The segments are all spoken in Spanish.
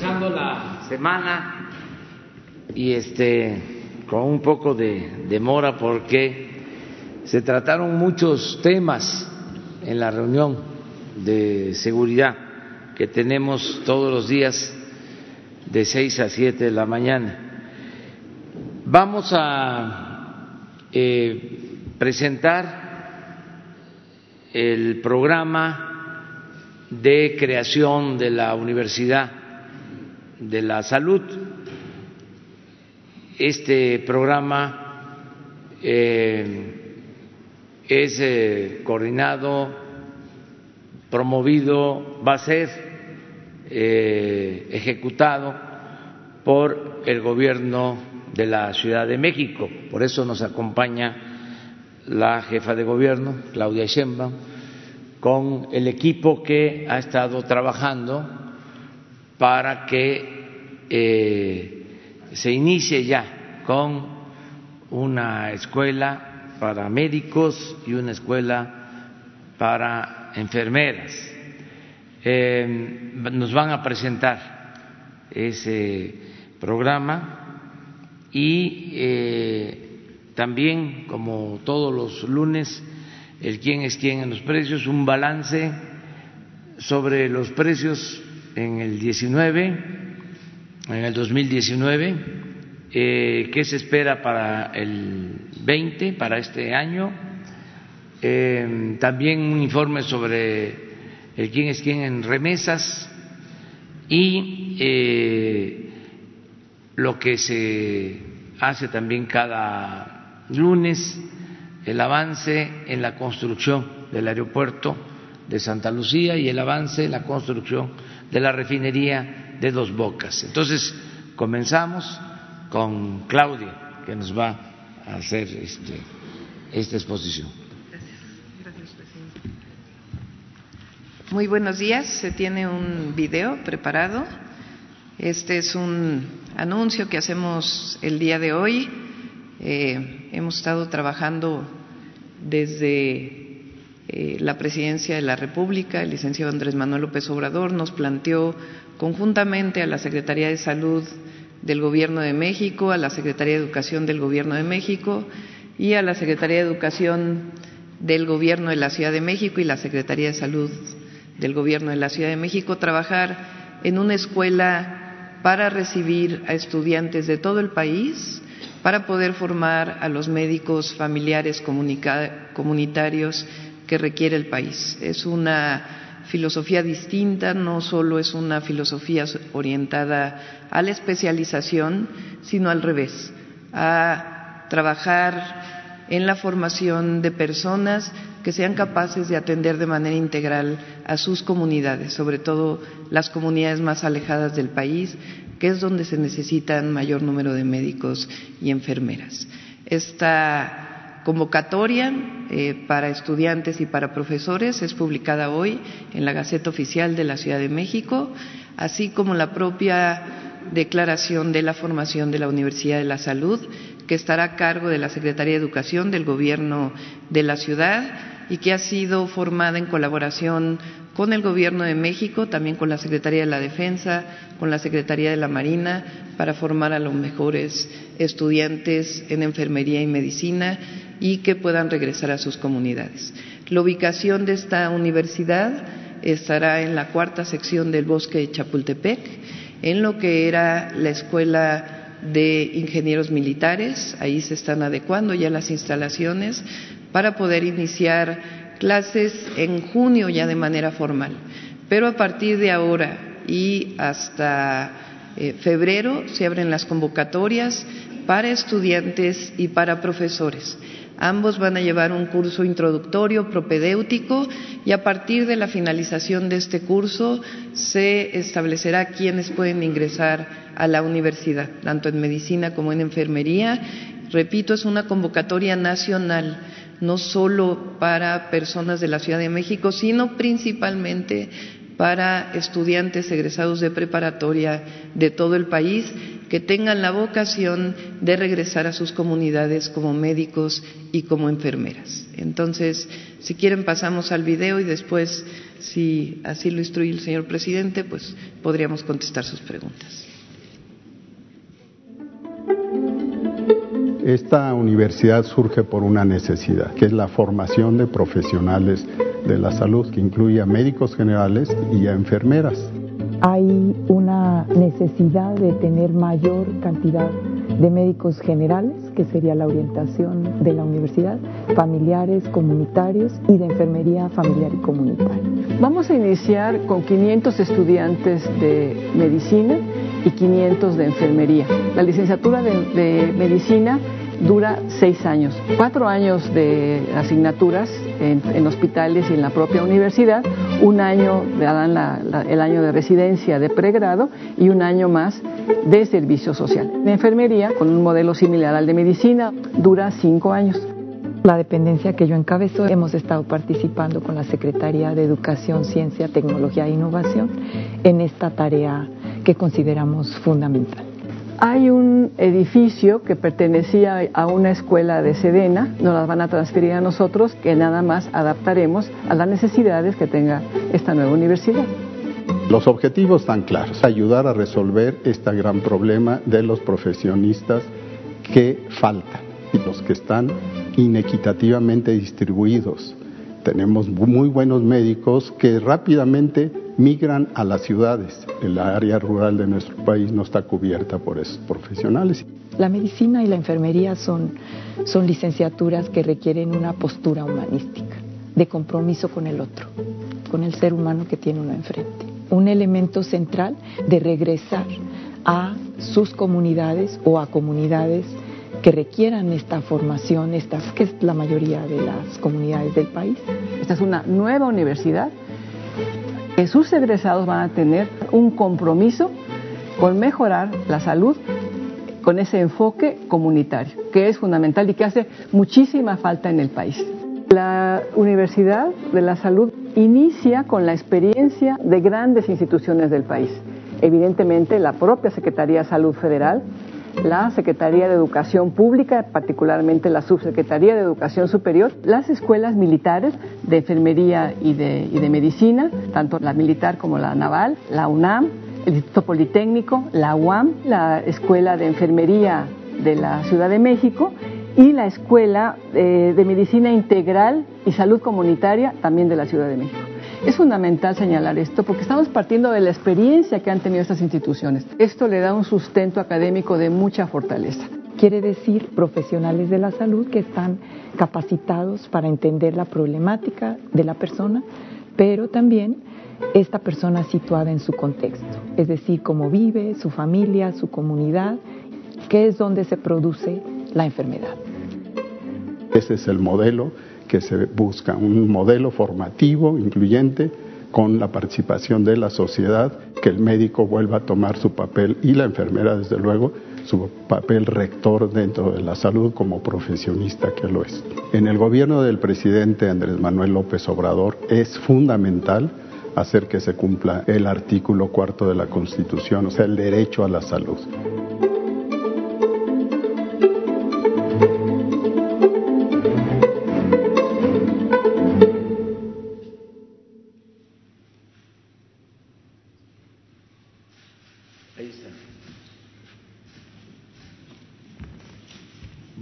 comenzando la semana y este con un poco de demora porque se trataron muchos temas en la reunión de seguridad que tenemos todos los días de seis a siete de la mañana. Vamos a eh, presentar el programa de creación de la Universidad de la Salud. Este programa eh, es eh, coordinado, promovido, va a ser eh, ejecutado por el gobierno de la Ciudad de México. Por eso nos acompaña la jefa de gobierno, Claudia Sheinbaum con el equipo que ha estado trabajando para que eh, se inicie ya con una escuela para médicos y una escuela para enfermeras. Eh, nos van a presentar ese programa y eh, también, como todos los lunes, el quién es quién en los precios, un balance sobre los precios en el 19, en el 2019, eh, qué se espera para el 20, para este año, eh, también un informe sobre el quién es quién en remesas y eh, lo que se hace también cada lunes el avance en la construcción del aeropuerto de Santa Lucía y el avance en la construcción de la refinería de Dos Bocas. Entonces, comenzamos con Claudia, que nos va a hacer este, esta exposición. Gracias. Muy buenos días. Se tiene un video preparado. Este es un anuncio que hacemos el día de hoy eh, hemos estado trabajando desde eh, la presidencia de la República, el licenciado Andrés Manuel López Obrador nos planteó conjuntamente a la Secretaría de Salud del Gobierno de México, a la Secretaría de Educación del Gobierno de México y a la Secretaría de Educación del Gobierno de la Ciudad de México y la Secretaría de Salud del Gobierno de la Ciudad de México trabajar en una escuela para recibir a estudiantes de todo el país para poder formar a los médicos familiares comunitarios que requiere el país. Es una filosofía distinta, no solo es una filosofía orientada a la especialización, sino al revés, a trabajar en la formación de personas que sean capaces de atender de manera integral a sus comunidades, sobre todo las comunidades más alejadas del país, que es donde se necesitan mayor número de médicos y enfermeras. Esta convocatoria eh, para estudiantes y para profesores. Es publicada hoy en la Gaceta Oficial de la Ciudad de México, así como la propia declaración de la formación de la Universidad de la Salud, que estará a cargo de la Secretaría de Educación del Gobierno de la Ciudad y que ha sido formada en colaboración con el Gobierno de México, también con la Secretaría de la Defensa, con la Secretaría de la Marina, para formar a los mejores estudiantes en enfermería y medicina y que puedan regresar a sus comunidades. La ubicación de esta universidad estará en la cuarta sección del bosque de Chapultepec, en lo que era la Escuela de Ingenieros Militares. Ahí se están adecuando ya las instalaciones para poder iniciar clases en junio ya de manera formal, pero a partir de ahora y hasta eh, febrero se abren las convocatorias para estudiantes y para profesores. Ambos van a llevar un curso introductorio propedéutico y a partir de la finalización de este curso se establecerá quiénes pueden ingresar a la universidad, tanto en medicina como en enfermería. Repito, es una convocatoria nacional no solo para personas de la Ciudad de México, sino principalmente para estudiantes egresados de preparatoria de todo el país que tengan la vocación de regresar a sus comunidades como médicos y como enfermeras. Entonces, si quieren pasamos al video y después, si así lo instruye el señor presidente, pues podríamos contestar sus preguntas. Esta universidad surge por una necesidad, que es la formación de profesionales de la salud, que incluye a médicos generales y a enfermeras. Hay una necesidad de tener mayor cantidad de médicos generales, que sería la orientación de la universidad, familiares, comunitarios y de enfermería familiar y comunitaria. Vamos a iniciar con 500 estudiantes de medicina y 500 de enfermería. La licenciatura de, medicina dura seis años, cuatro años de asignaturas en, hospitales y en la propia universidad, un año dan el año de residencia de pregrado y un año más de servicio social. De enfermería, con un modelo similar al de medicina, dura cinco años. La dependencia que yo encabezo, hemos estado participando con la Secretaría de Educación, Ciencia, Tecnología e Innovación en esta tarea que consideramos fundamental. Hay un edificio que pertenecía a una escuela de Sedena, nos las van a transferir a nosotros, que nada más adaptaremos a las necesidades que tenga esta nueva universidad. Los objetivos están claros, ayudar a resolver este gran problema de los profesionistas que faltan y los que están inequitativamente distribuidos. Tenemos muy buenos médicos que rápidamente migran a las ciudades. El área rural de nuestro país no está cubierta por esos profesionales. La medicina y la enfermería son, son licenciaturas que requieren una postura humanística, de compromiso con el otro, con el ser humano que tiene uno enfrente. Un elemento central de regresar a sus comunidades o a comunidades que requieran esta formación, estas, que es la mayoría de las comunidades del país. Esta es una nueva universidad que sus egresados van a tener un compromiso con mejorar la salud con ese enfoque comunitario, que es fundamental y que hace muchísima falta en el país. La Universidad de la Salud inicia con la experiencia de grandes instituciones del país. Evidentemente, la propia Secretaría de Salud Federal, la Secretaría de Educación Pública, particularmente la Subsecretaría de Educación Superior, las escuelas militares de enfermería y de, medicina, tanto la militar como la naval, la UNAM, el Instituto Politécnico, la UAM, la Escuela de Enfermería de la Ciudad de México y la Escuela eh, de Medicina Integral y Salud Comunitaria también de la Ciudad de México. Es fundamental señalar esto porque estamos partiendo de la experiencia que han tenido estas instituciones. Esto le da un sustento académico de mucha fortaleza. Quiere decir profesionales de la salud que están capacitados para entender la problemática de la persona, pero también esta persona situada en su contexto, es decir, cómo vive, su familia, su comunidad, que es donde se produce la enfermedad. Ese es el modelo que se busca, un modelo formativo, incluyente, con la participación de la sociedad, que el médico vuelva a tomar su papel y la enfermera, desde luego, su papel rector dentro de la salud como profesionista que lo es. En el gobierno del presidente Andrés Manuel López Obrador es fundamental hacer que se cumpla el artículo cuarto de la Constitución, o sea, el derecho a la salud.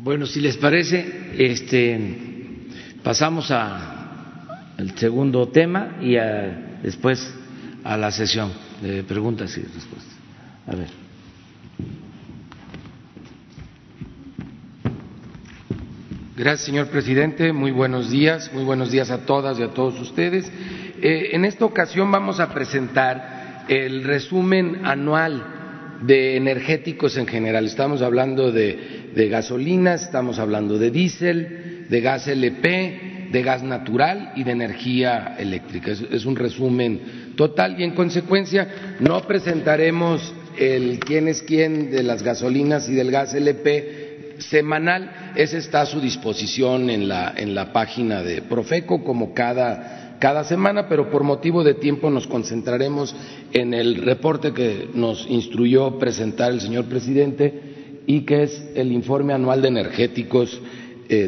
Bueno, si les parece, este, pasamos al segundo tema y después a la sesión de preguntas y respuestas. A ver. Gracias, señor presidente. Muy buenos días. Muy buenos días a todas y a todos ustedes. Eh, en esta ocasión vamos a presentar el resumen anual de energéticos en general. Estamos hablando de, de gasolinas, estamos hablando de diésel, de gas LP, de gas natural y de energía eléctrica. Es, un resumen total y en consecuencia no presentaremos el quién es quién de las gasolinas y del gas LP semanal. Ese está a su disposición en la, en la página de Profeco como cada cada semana, pero por motivo de tiempo nos concentraremos en el reporte que nos instruyó presentar el señor presidente y que es el informe anual de energéticos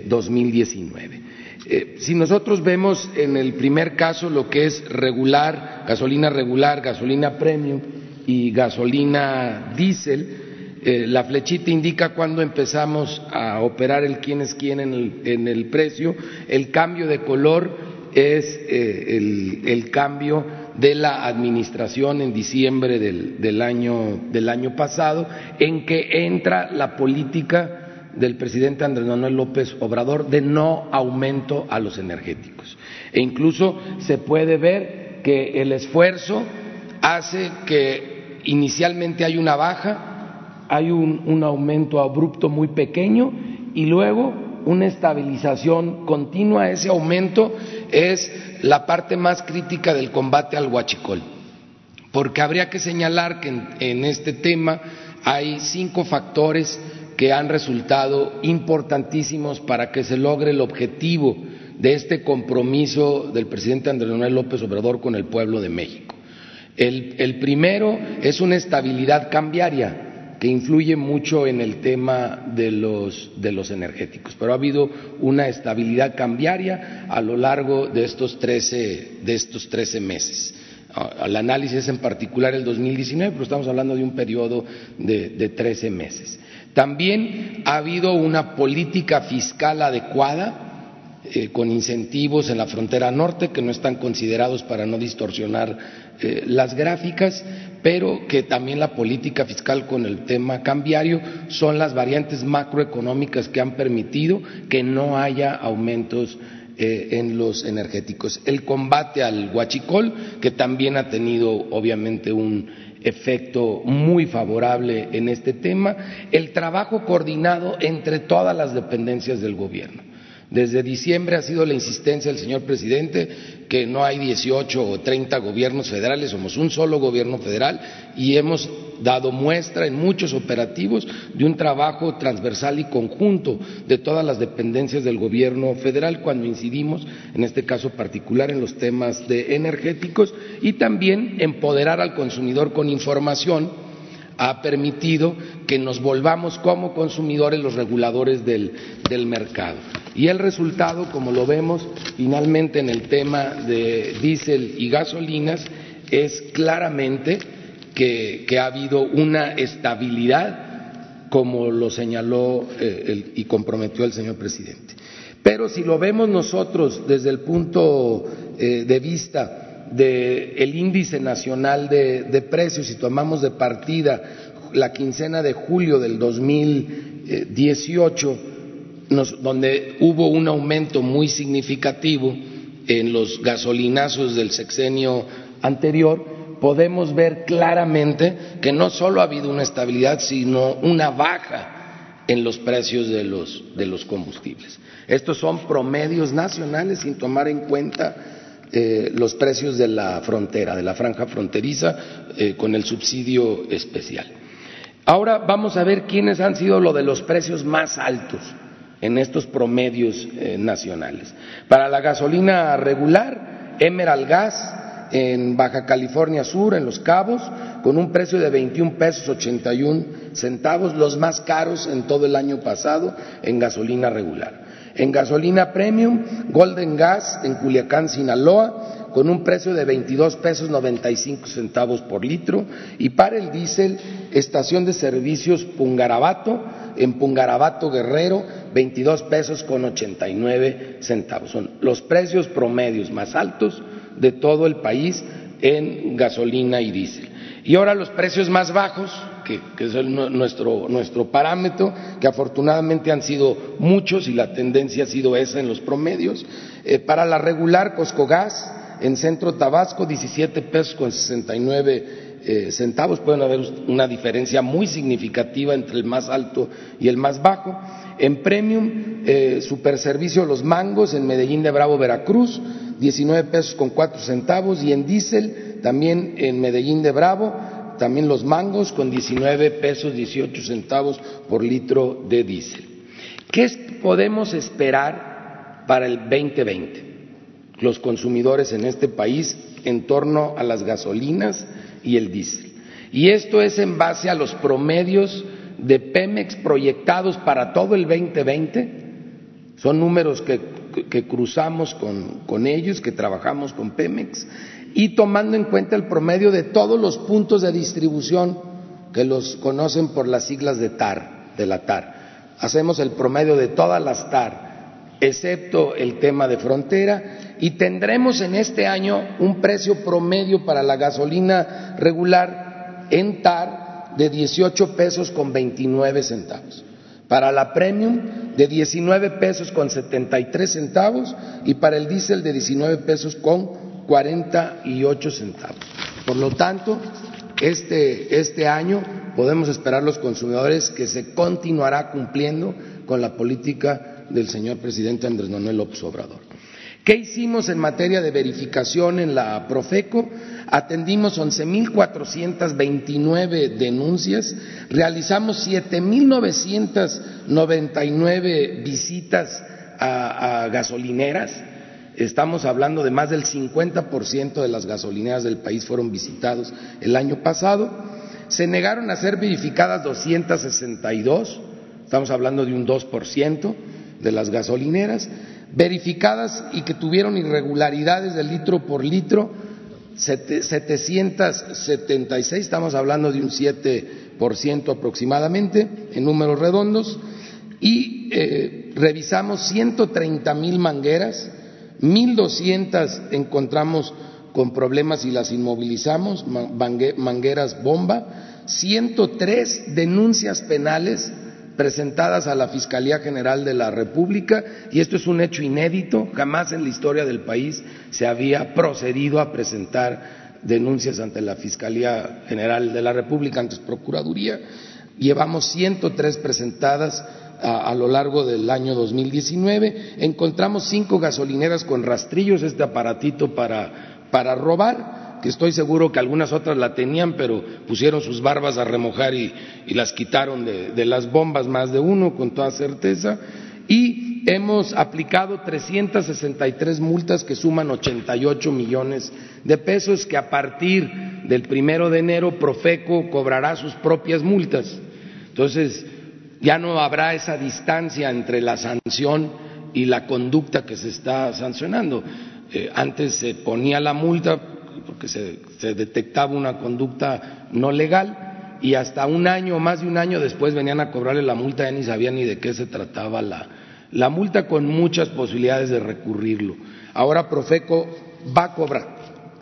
2019. Eh, eh, si nosotros vemos en el primer caso lo que es regular, gasolina regular, gasolina premium y gasolina diésel, eh, la flechita indica cuando empezamos a operar el quién es quién en el, precio. El cambio de color es eh, el, cambio de la administración en diciembre del, año, del año pasado, en que entra la política del presidente Andrés Manuel López Obrador de no aumento a los energéticos. E incluso se puede ver que el esfuerzo hace que inicialmente hay una baja, hay un, aumento abrupto muy pequeño y luego una estabilización continua. Ese aumento es la parte más crítica del combate al huachicol, porque habría que señalar que en, este tema hay cinco factores que han resultado importantísimos para que se logre el objetivo de este compromiso del presidente Andrés Manuel López Obrador con el pueblo de México. el primero es una estabilidad cambiaria que influye mucho en el tema de los, de los energéticos. Pero ha habido una estabilidad cambiaria a lo largo de estos 13, de estos 13 meses. Al análisis en particular el 2019, pero estamos hablando de un periodo de, de 13 meses. También ha habido una política fiscal adecuada eh, con incentivos en la frontera norte que no están considerados para no distorsionar eh, las gráficas, pero que también la política fiscal con el tema cambiario son las variantes macroeconómicas que han permitido que no haya aumentos eh, en los energéticos. El combate al huachicol, que también ha tenido obviamente un efecto muy favorable en este tema, el trabajo coordinado entre todas las dependencias del gobierno. Desde diciembre ha sido la insistencia del señor presidente que no hay 18 o 30 gobiernos federales, somos un solo gobierno federal y hemos dado muestra en muchos operativos de un trabajo transversal y conjunto de todas las dependencias del gobierno federal cuando incidimos, en este caso particular, en los temas de energéticos y también empoderar al consumidor con información ha permitido que nos volvamos como consumidores los reguladores del, mercado. Y el resultado, como lo vemos finalmente en el tema de diésel y gasolinas, es claramente que, ha habido una estabilidad, como lo señaló eh, y comprometió el señor presidente. Pero si lo vemos nosotros desde el punto eh, de vista del índice nacional de, precios, si tomamos de partida la quincena de julio del 2018, donde hubo un aumento muy significativo en los gasolinazos del sexenio anterior, podemos ver claramente que no solo ha habido una estabilidad, sino una baja en los precios de los, de los combustibles. Estos son promedios nacionales sin tomar en cuenta eh, los precios de la frontera, de la franja fronteriza, eh, con el subsidio especial. Ahora vamos a ver quiénes han sido los de los precios más altos en estos promedios eh, nacionales. Para la gasolina regular, Emerald Gas en Baja California Sur, en Los Cabos, con un precio de 21 pesos 81 centavos, los más caros en todo el año pasado en gasolina regular. En gasolina premium, Golden Gas en Culiacán, Sinaloa, con un precio de 22 pesos 95 centavos por litro. Y para el diésel, estación de servicios Pungarabato, en Pungarabato Guerrero, 22 pesos con 89 centavos. Son los precios promedios más altos de todo el país en gasolina y diésel. Y ahora los precios más bajos, que, es nuestro, nuestro parámetro, que afortunadamente han sido muchos y la tendencia ha sido esa en los promedios. Eh, para la regular Coscogas, en Centro Tabasco, 17 pesos con 69 eh, centavos. Pueden haber una diferencia muy significativa entre el más alto y el más bajo. En Premium, eh, Superservicio Los Mangos, en Medellín de Bravo, Veracruz, 19 pesos con 4 centavos. Y en diésel, también en Medellín de Bravo, también los mangos con 19 pesos 18 centavos por litro de diésel. ¿Qué podemos esperar para el 2020? los consumidores en este país en torno a las gasolinas y el diésel. Y esto es en base a los promedios de Pemex proyectados para todo el 2020. Son números que, cruzamos con, con ellos, que trabajamos con Pemex, y tomando en cuenta el promedio de todos los puntos de distribución que los conocen por las siglas de TAR, de la TAR. Hacemos el promedio de todas las TAR, excepto el tema de frontera, y tendremos en este año un precio promedio para la gasolina regular en TAR de 18 pesos con 29 centavos. Para la premium de 19 pesos con 73 centavos y para el diésel de 19 pesos con 48 centavos. Por lo tanto, este, este año podemos esperar los consumidores que se continuará cumpliendo con la política del señor presidente Andrés Manuel López Obrador. ¿Qué hicimos en materia de verificación en la Profeco? Atendimos 11.429 denuncias, realizamos 7.999 visitas a, a gasolineras, estamos hablando de más del 50% de las gasolineras del país fueron visitados el año pasado. Se negaron a ser verificadas 262, estamos hablando de un 2% de las gasolineras, verificadas y que tuvieron irregularidades de litro por litro, 776, estamos hablando de un 7% aproximadamente en números redondos, y eh, revisamos 130 mil mangueras, 1.200 encontramos con problemas y las inmovilizamos, mangueras bomba, 103 denuncias penales presentadas a la Fiscalía General de la República y esto es un hecho inédito, jamás en la historia del país se había procedido a presentar denuncias ante la Fiscalía General de la República, ante Procuraduría. Llevamos 103 presentadas a, lo largo del año 2019. Encontramos cinco gasolineras con rastrillos, este aparatito para, para robar, que estoy seguro que algunas otras la tenían, pero pusieron sus barbas a remojar y, las quitaron de, de, las bombas más de uno, con toda certeza. Y hemos aplicado 363 multas que suman 88 millones de pesos, que a partir del primero de enero Profeco cobrará sus propias multas. Entonces, ya no habrá esa distancia entre la sanción y la conducta que se está sancionando. Eh, antes se ponía la multa porque se, detectaba una conducta no legal y hasta un año más de un año después venían a cobrarle la multa, ya ni sabían ni de qué se trataba la, la multa con muchas posibilidades de recurrirlo. Ahora Profeco va a cobrar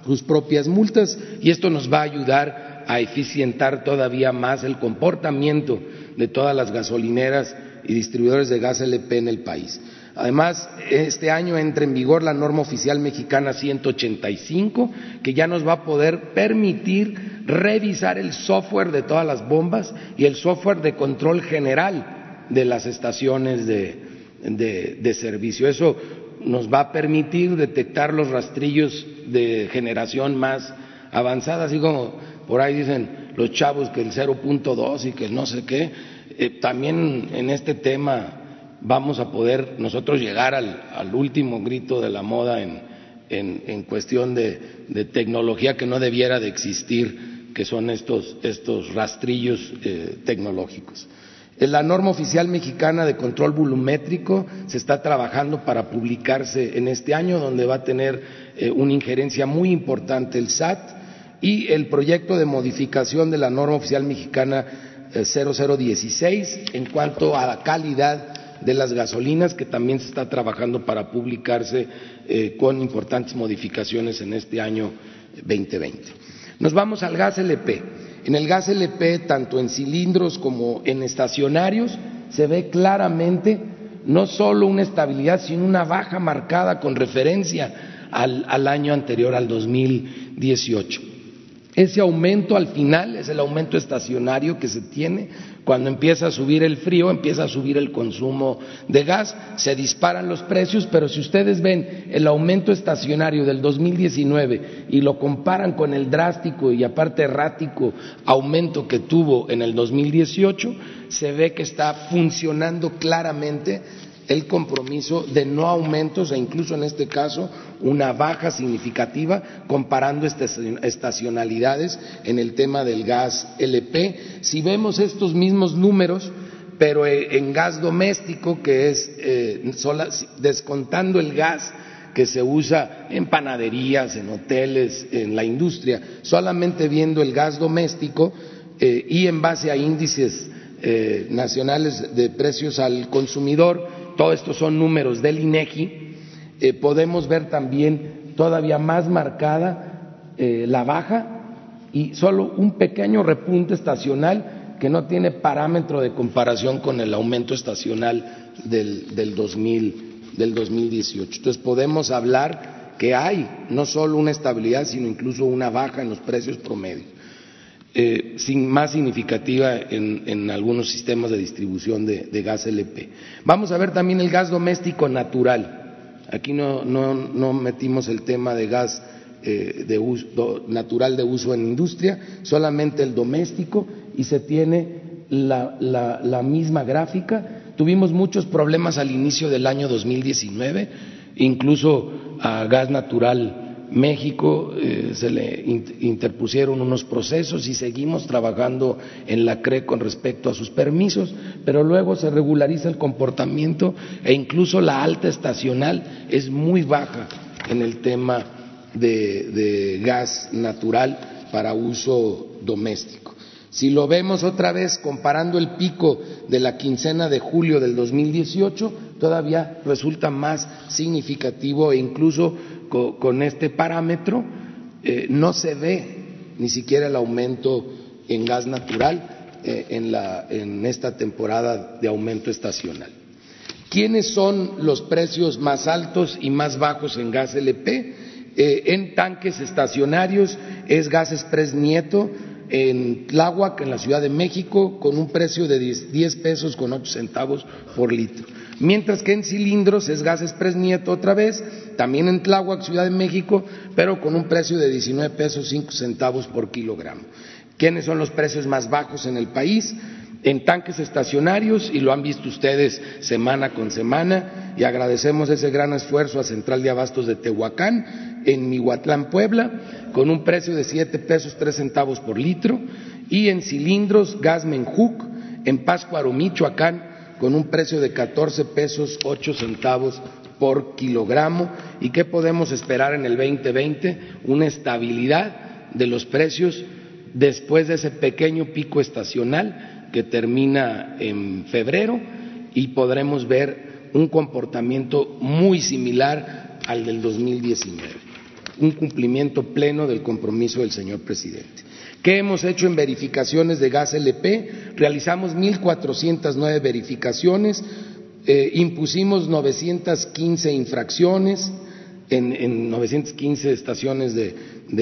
sus propias multas y esto nos va a ayudar a eficientar todavía más el comportamiento de todas las gasolineras y distribuidores de gas LP en el país. Además, este año entra en vigor la norma oficial mexicana 185, que ya nos va a poder permitir revisar el software de todas las bombas y el software de control general de las estaciones de, servicio. Eso nos va a permitir detectar los rastrillos de generación más avanzada, así como por ahí dicen los chavos que el 0.2 y que no sé qué, eh, también en este tema vamos a poder nosotros llegar al, último grito de la moda en, en, cuestión de, tecnología que no debiera de existir, que son estos, estos rastrillos eh, tecnológicos. En la norma oficial mexicana de control volumétrico se está trabajando para publicarse en este año, donde va a tener eh, una injerencia muy importante el SAT y el proyecto de modificación de la norma oficial mexicana 0016 eh, en cuanto a la calidad de las gasolinas, que también se está trabajando para publicarse eh, con importantes modificaciones en este año 2020. Nos vamos al gas LP. En el gas LP, tanto en cilindros como en estacionarios, se ve claramente no solo una estabilidad, sino una baja marcada con referencia al, al año anterior, al 2018. Ese aumento al final es el aumento estacionario que se tiene. Cuando empieza a subir el frío, empieza a subir el consumo de gas, se disparan los precios, pero si ustedes ven el aumento estacionario del 2019 y lo comparan con el drástico y aparte errático aumento que tuvo en el 2018, se ve que está funcionando claramente el compromiso de no aumentos e incluso en este caso una baja significativa comparando estacionalidades en el tema del gas LP. Si vemos estos mismos números, pero eh, en gas doméstico, que es eh, descontando el gas que se usa en panaderías, en hoteles, en la industria, solamente viendo el gas doméstico eh, y en base a índices nacionales de precios al consumidor, todos estos son números del INEGI, eh, podemos ver también todavía más marcada eh, la baja y solo un pequeño repunte estacional que no tiene parámetro de comparación con el aumento estacional del, del, 2000, del 2018. Entonces podemos hablar que hay no solo una estabilidad, sino incluso una baja en los precios promedios. Eh, sin, más significativa en, algunos sistemas de distribución de, gas LP. Vamos a ver también el gas doméstico natural. Aquí no, metimos el tema de gas eh, natural de uso en industria, solamente el doméstico y se tiene la, la misma gráfica. Tuvimos muchos problemas al inicio del año 2019, incluso a gas natural México eh, se le interpusieron unos procesos y seguimos trabajando en la CRE con respecto a sus permisos, pero luego se regulariza el comportamiento e incluso la alta estacional es muy baja en el tema de gas natural para uso doméstico. Si lo vemos otra vez comparando el pico de la quincena de julio del 2018, todavía resulta más significativo e incluso con, este parámetro eh, no se ve ni siquiera el aumento en gas natural eh, en, esta temporada de aumento estacional. ¿Quiénes son los precios más altos y más bajos en gas LP? Eh, en tanques estacionarios es Gas Express Nieto en Tláhuac, en la Ciudad de México, con un precio de 10 pesos con 8 centavos por litro mientras que en cilindros es gas express nieto otra vez, también en Tláhuac, Ciudad de México, pero con un precio de 19 pesos 5 centavos por kilogramo. ¿Quiénes son los precios más bajos en el país? En tanques estacionarios, y lo han visto ustedes semana con semana, y agradecemos ese gran esfuerzo a Central de Abastos de Tehuacán, en Mihuatlán, Puebla, con un precio de 7 pesos 3 centavos por litro, y en cilindros gas Menjuc, en Pátzcuaro, Michoacán, con un precio de 14 pesos 8 centavos por kilogramo. ¿Y qué podemos esperar en el 2020? Una estabilidad de los precios después de ese pequeño pico estacional que termina en febrero y podremos ver un comportamiento muy similar al del 2019, un cumplimiento pleno del compromiso del señor presidente. ¿Qué hemos hecho en verificaciones de gas LP? Realizamos 1.409 verificaciones, eh, impusimos 915 infracciones en, en 915 estaciones de,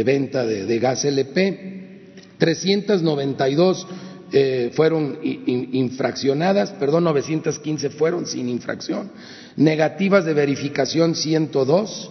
venta de, gas LP, 392 eh, fueron infraccionadas, perdón, 915 fueron sin infracción, negativas de verificación 102,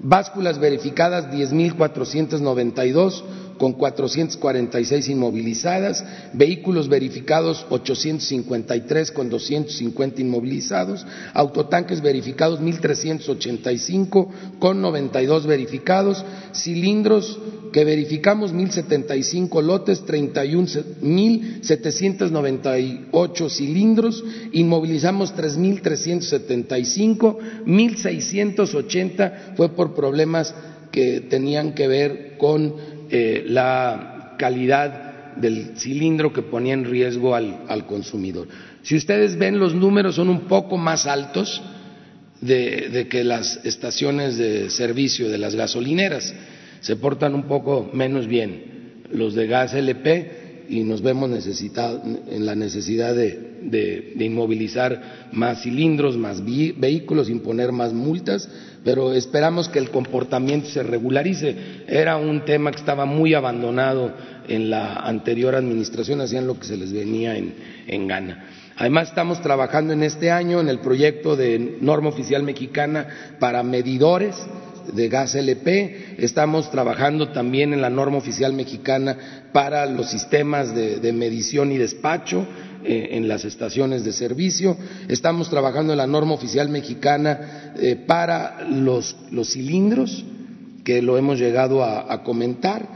básculas verificadas 10.492, con 446 inmovilizadas, vehículos verificados 853 con 250 inmovilizados, autotanques verificados 1.385 con 92 verificados, cilindros que verificamos 1.075 lotes, 31.798 cilindros, inmovilizamos 3.375, 1.680 fue por problemas que tenían que ver con eh, la calidad del cilindro que ponía en riesgo al, consumidor. Si ustedes ven, los números son un poco más altos de, que las estaciones de servicio de las gasolineras. Se portan un poco menos bien los de gas LP y nos vemos en la necesidad de, inmovilizar más cilindros, más vehículos, imponer más multas pero esperamos que el comportamiento se regularice. Era un tema que estaba muy abandonado en la anterior administración, hacían lo que se les venía en, gana. Además, estamos trabajando en este año en el proyecto de norma oficial mexicana para medidores de gas LP, estamos trabajando también en la norma oficial mexicana para los sistemas de, medición y despacho eh, en las estaciones de servicio, estamos trabajando en la norma oficial mexicana eh, para los, cilindros, que lo hemos llegado a, comentar,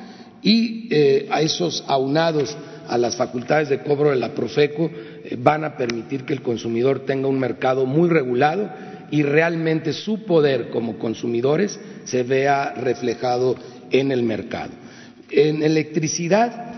y eh, a esos aunados a las facultades de cobro de la Profeco van a permitir que el consumidor tenga un mercado muy regulado y realmente su poder como consumidores se vea reflejado en el mercado. En electricidad,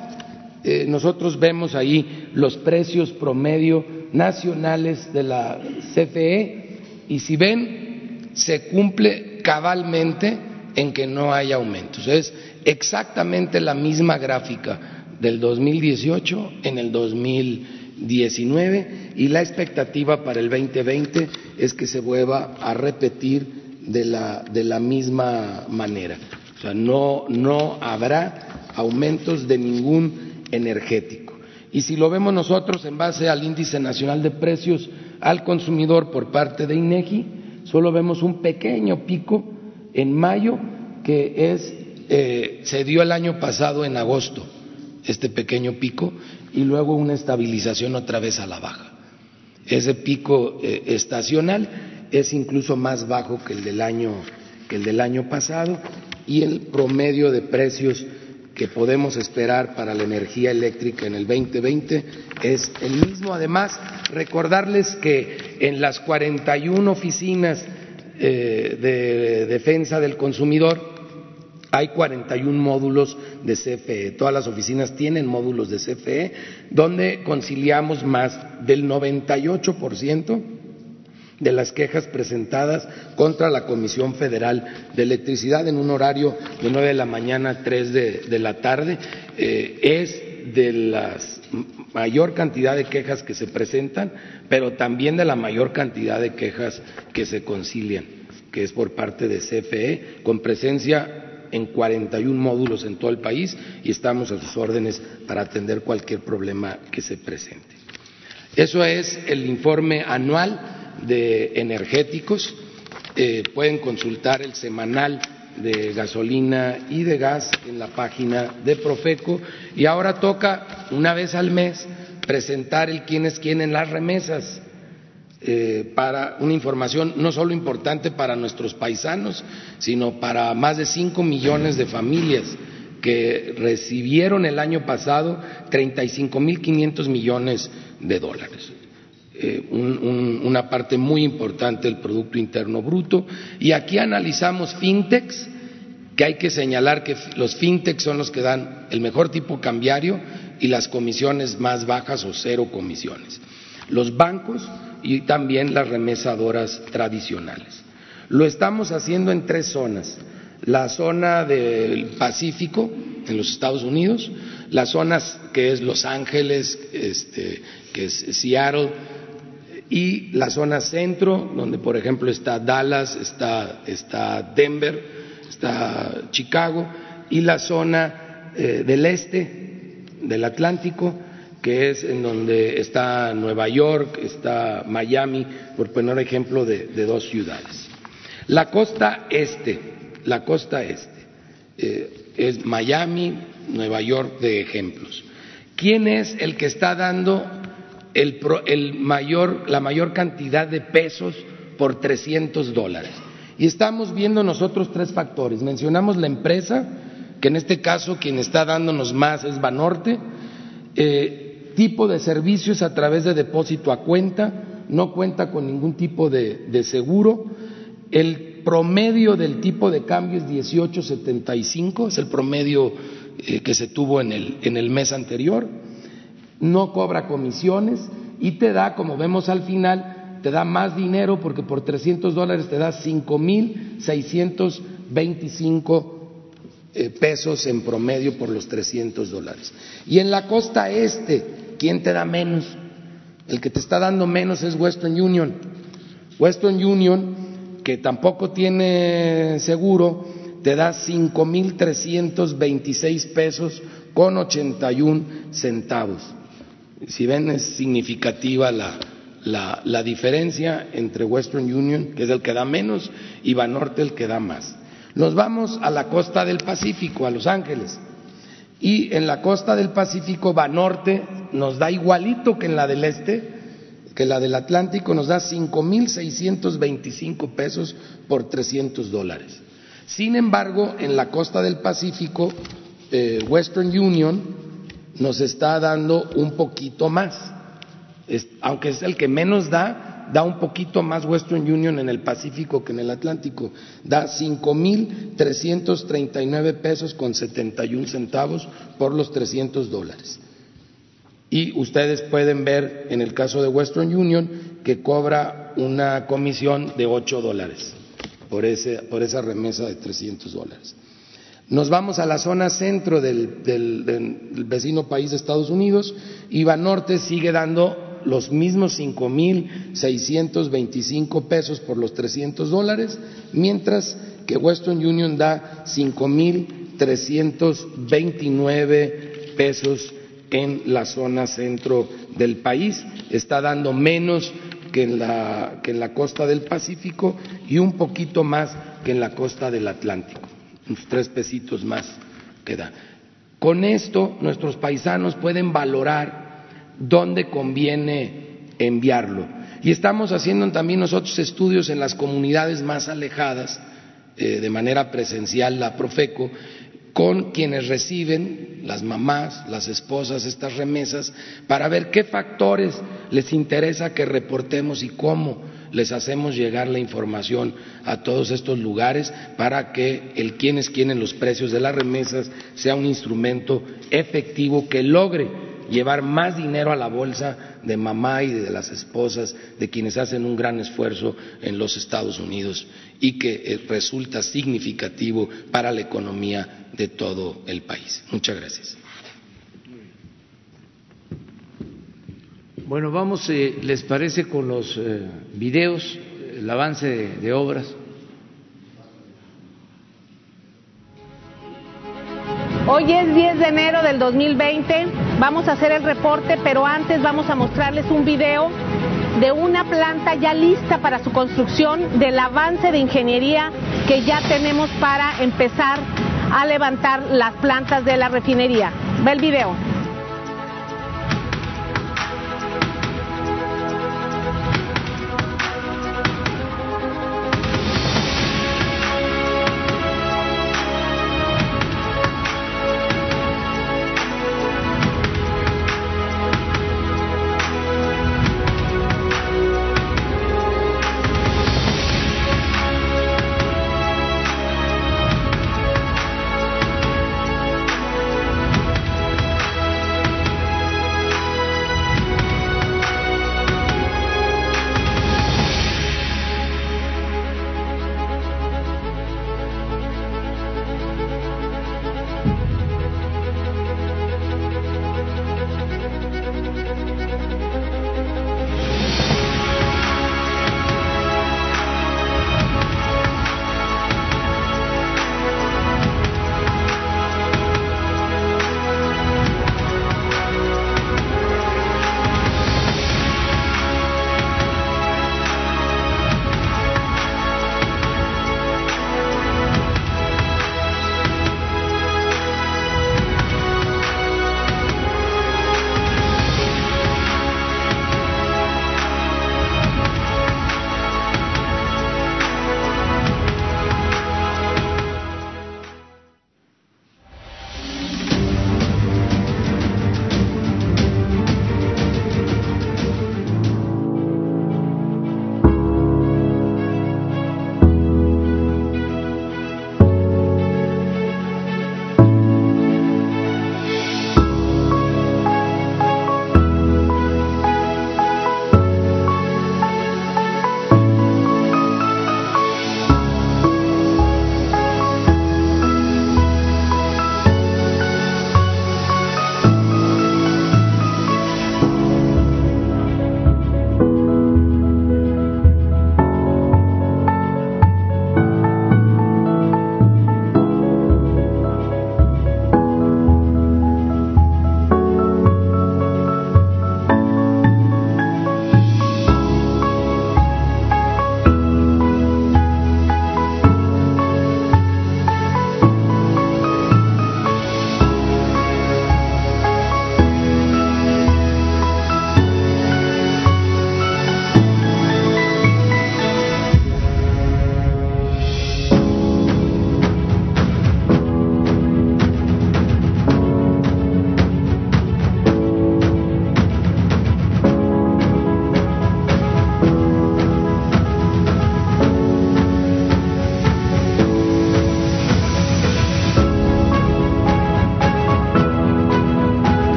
eh, nosotros vemos ahí los precios promedio nacionales de la CFE y si ven, se cumple cabalmente en que no hay aumentos. Es exactamente la misma gráfica del 2018 en el 2019 y la expectativa para el 2020 es que se vuelva a repetir de la, de la misma manera. O sea, no, no habrá aumentos de ningún energético. Y si lo vemos nosotros en base al índice nacional de precios al consumidor por parte de INEGI, solo vemos un pequeño pico en mayo que es, eh, se dio el año pasado en agosto, este pequeño pico, y luego una estabilización otra vez a la baja. Ese pico eh, estacional es incluso más bajo que el del año que el del año pasado y el promedio de precios que podemos esperar para la energía eléctrica en el 2020 es el mismo. Además, recordarles que en las 41 oficinas eh, de defensa del consumidor hay 41 módulos de CFE, todas las oficinas tienen módulos de CFE, donde conciliamos más del 98% de las quejas presentadas contra la Comisión Federal de Electricidad en un horario de 9 de la mañana a 3 de, la tarde. Eh, es de la mayor cantidad de quejas que se presentan, pero también de la mayor cantidad de quejas que se concilian, que es por parte de CFE, con presencia en 41 módulos en todo el país y estamos a sus órdenes para atender cualquier problema que se presente. Eso es el informe anual de energéticos. Eh, pueden consultar el semanal de gasolina y de gas en la página de Profeco y ahora toca una vez al mes presentar el quién es quién en las remesas eh, para una información no solo importante para nuestros paisanos, sino para más de cinco millones de familias que recibieron el año pasado 35 mil 500 millones de dólares. Eh, una parte muy importante del Producto Interno Bruto. Y aquí analizamos fintechs, que hay que señalar que los fintechs son los que dan el mejor tipo cambiario y las comisiones más bajas o cero comisiones. Los bancos y también las remesadoras tradicionales. Lo estamos haciendo en tres zonas. La zona del Pacífico, en los Estados Unidos, la zona que es Los Ángeles, este, que es Seattle, y la zona centro, donde por ejemplo está Dallas, está, está Denver, está Chicago, y la zona eh, del este, del Atlántico, que es en donde está Nueva York, está Miami, por poner ejemplo de, dos ciudades. La costa este, la costa este, eh, es Miami, Nueva York de ejemplos. ¿Quién es el que está dando el, el mayor, la mayor cantidad de pesos por 300 dólares? Y estamos viendo nosotros tres factores. Mencionamos la empresa, que en este caso quien está dándonos más es Banorte. Eh, tipo de servicios a través de depósito a cuenta, no cuenta con ningún tipo de, seguro. El promedio del tipo de cambio es 18.75, es el promedio eh, que se tuvo en el, en el mes anterior. No cobra comisiones y te da, como vemos al final, te da más dinero porque por 300 dólares te da 5.625 eh, pesos en promedio por los 300 dólares. Y en la costa este, ¿quién te da menos? El que te está dando menos es Western Union. Western Union, que tampoco tiene seguro, te da 5.326 pesos con 81 centavos. Si ven, es significativa la, la, diferencia entre Western Union, que es el que da menos, y Banorte el que da más. Nos vamos a la costa del Pacífico, a Los Ángeles. Y en la costa del Pacífico, Banorte nos da igualito que en la del Este, que la del Atlántico nos da 5.625 pesos por 300 dólares. Sin embargo, en la costa del Pacífico, eh, Western Union nos está dando un poquito más, aunque es el que menos da, da un poquito más Western Union en el Pacífico que en el Atlántico, da 5.339 pesos con 71 centavos por los 300 dólares. Y ustedes pueden ver en el caso de Western Union que cobra una comisión de 8 dólares por, ese, por esa remesa de 300 dólares. Nos vamos a la zona centro del, vecino país de Estados Unidos y Banorte sigue dando los mismos 5.625 pesos por los 300 dólares, mientras que Western Union da 5.329 pesos en la zona centro del país. Está dando menos que en, la, que en la costa del Pacífico y un poquito más que en la costa del Atlántico tres pesitos más que da. Con esto nuestros paisanos pueden valorar dónde conviene enviarlo. Y estamos haciendo también nosotros estudios en las comunidades más alejadas, eh, de manera presencial, la Profeco, con quienes reciben, las mamás, las esposas, estas remesas, para ver qué factores les interesa que reportemos y cómo les hacemos llegar la información a todos estos lugares para que el quién es quién en los precios de las remesas sea un instrumento efectivo que logre llevar más dinero a la bolsa de mamá y de las esposas de quienes hacen un gran esfuerzo en los Estados Unidos y que eh, resulta significativo para la economía de todo el país. Muchas gracias. Bueno, vamos, eh, ¿les parece con los eh, videos, el avance de, obras? Hoy es 10 de enero del 2020, vamos a hacer el reporte, pero antes vamos a mostrarles un video de una planta ya lista para su construcción, del avance de ingeniería que ya tenemos para empezar a levantar las plantas de la refinería. Ve el video.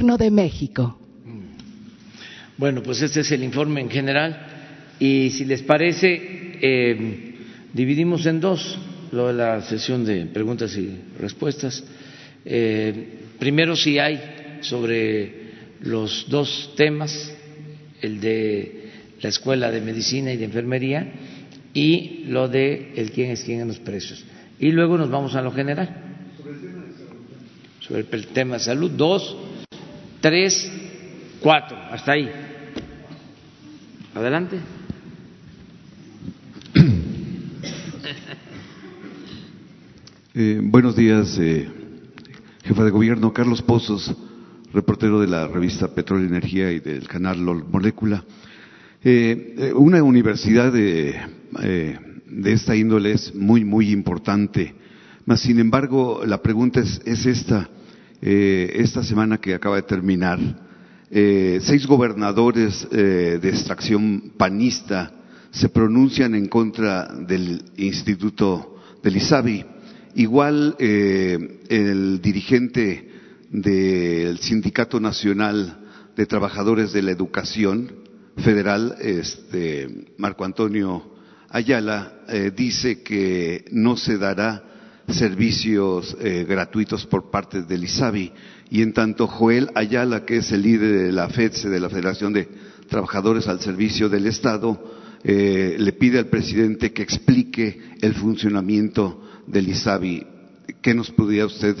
Gobierno de México. Bueno, pues este es el informe en general y si les parece, eh, dividimos en dos lo de la sesión de preguntas y respuestas. Eh, primero, si hay sobre los dos temas, el de la Escuela de Medicina y de Enfermería y lo de el quién es quién en los precios. Y luego nos vamos a lo general. Sobre el tema de salud. Dos, tres, cuatro. Hasta ahí. Adelante. Eh, buenos días, eh, jefa de gobierno. Carlos Pozos, reportero de la revista Petróleo y Energía y del canal LOL Molécula. Eh, eh una universidad de, de, esta índole es muy, muy importante. Mas, sin embargo, la pregunta es esta. Eh, esta semana que acaba de terminar, seis gobernadores de extracción panista se pronuncian en contra del Instituto del ISABI Igual eh, el dirigente del Sindicato Nacional de Trabajadores de la Educación Federal, este, Marco Antonio Ayala, eh, dice que no se dará servicios eh, gratuitos por parte del ISABI y en tanto Joel Ayala, que es el líder de la FEDSE, de la Federación de Trabajadores al Servicio del Estado, eh, le pide al presidente que explique el funcionamiento del ISABI. ¿Qué nos podría usted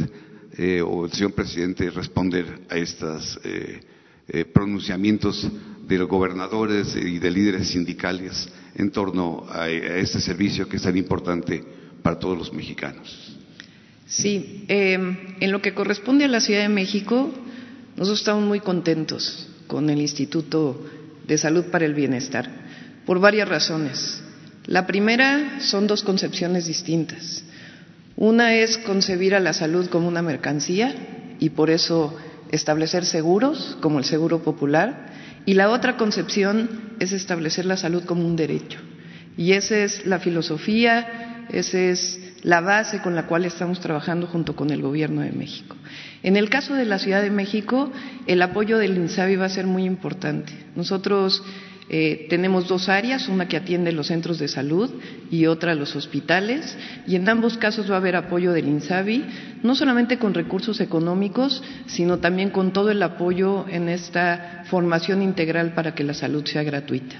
eh, o el señor presidente responder a estos pronunciamientos de los gobernadores y de líderes sindicales en torno a, este servicio que es tan importante para todos los mexicanos? Sí, eh, en lo que corresponde a la Ciudad de México, nosotros estamos muy contentos con el Instituto de Salud para el Bienestar, por varias razones. La primera son dos concepciones distintas. Una es concebir a la salud como una mercancía y por eso establecer seguros, como el seguro popular, y la otra concepción es establecer la salud como un derecho. Y esa es la filosofía, esa es la base con la cual estamos trabajando junto con el Gobierno de México. En el caso de la Ciudad de México, el apoyo del INSABI va a ser muy importante. Nosotros eh, tenemos dos áreas, una que atiende los centros de salud y otra los hospitales, y en ambos casos va a haber apoyo del INSABI, no solamente con recursos económicos, sino también con todo el apoyo en esta formación integral para que la salud sea gratuita.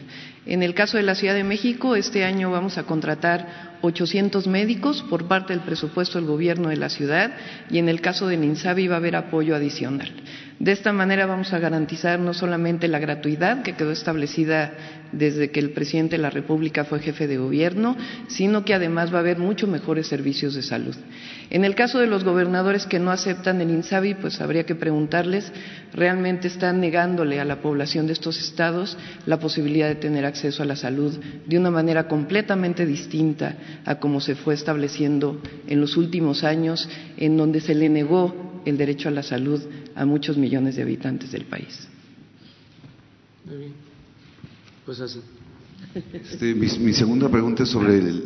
En el caso de la Ciudad de México, este año vamos a contratar 800 médicos por parte del presupuesto del gobierno de la ciudad y en el caso del INSABI va a haber apoyo adicional. De esta manera vamos a garantizar no solamente la gratuidad que quedó establecida desde que el presidente de la República fue jefe de gobierno, sino que además va a haber mucho mejores servicios de salud. En el caso de los gobernadores que no aceptan el INSABI, pues habría que preguntarles, ¿realmente están negándole a la población de estos estados la posibilidad de tener acceso a la salud de una manera completamente distinta a como se fue estableciendo en los últimos años, en donde se le negó el derecho a la salud a muchos millones de habitantes del país. Muy bien. Pues así. Este, mi, mi, segunda pregunta es sobre el.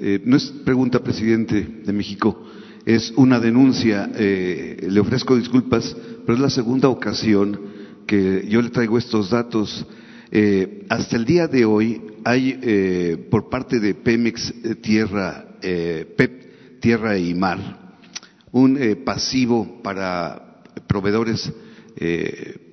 Eh, no es pregunta, presidente de México, es una denuncia. Eh, le ofrezco disculpas, pero es la segunda ocasión que yo le traigo estos datos. Eh, hasta el día de hoy hay eh, por parte de Pemex Tierra, PEP Tierra y Mar, un pasivo para proveedores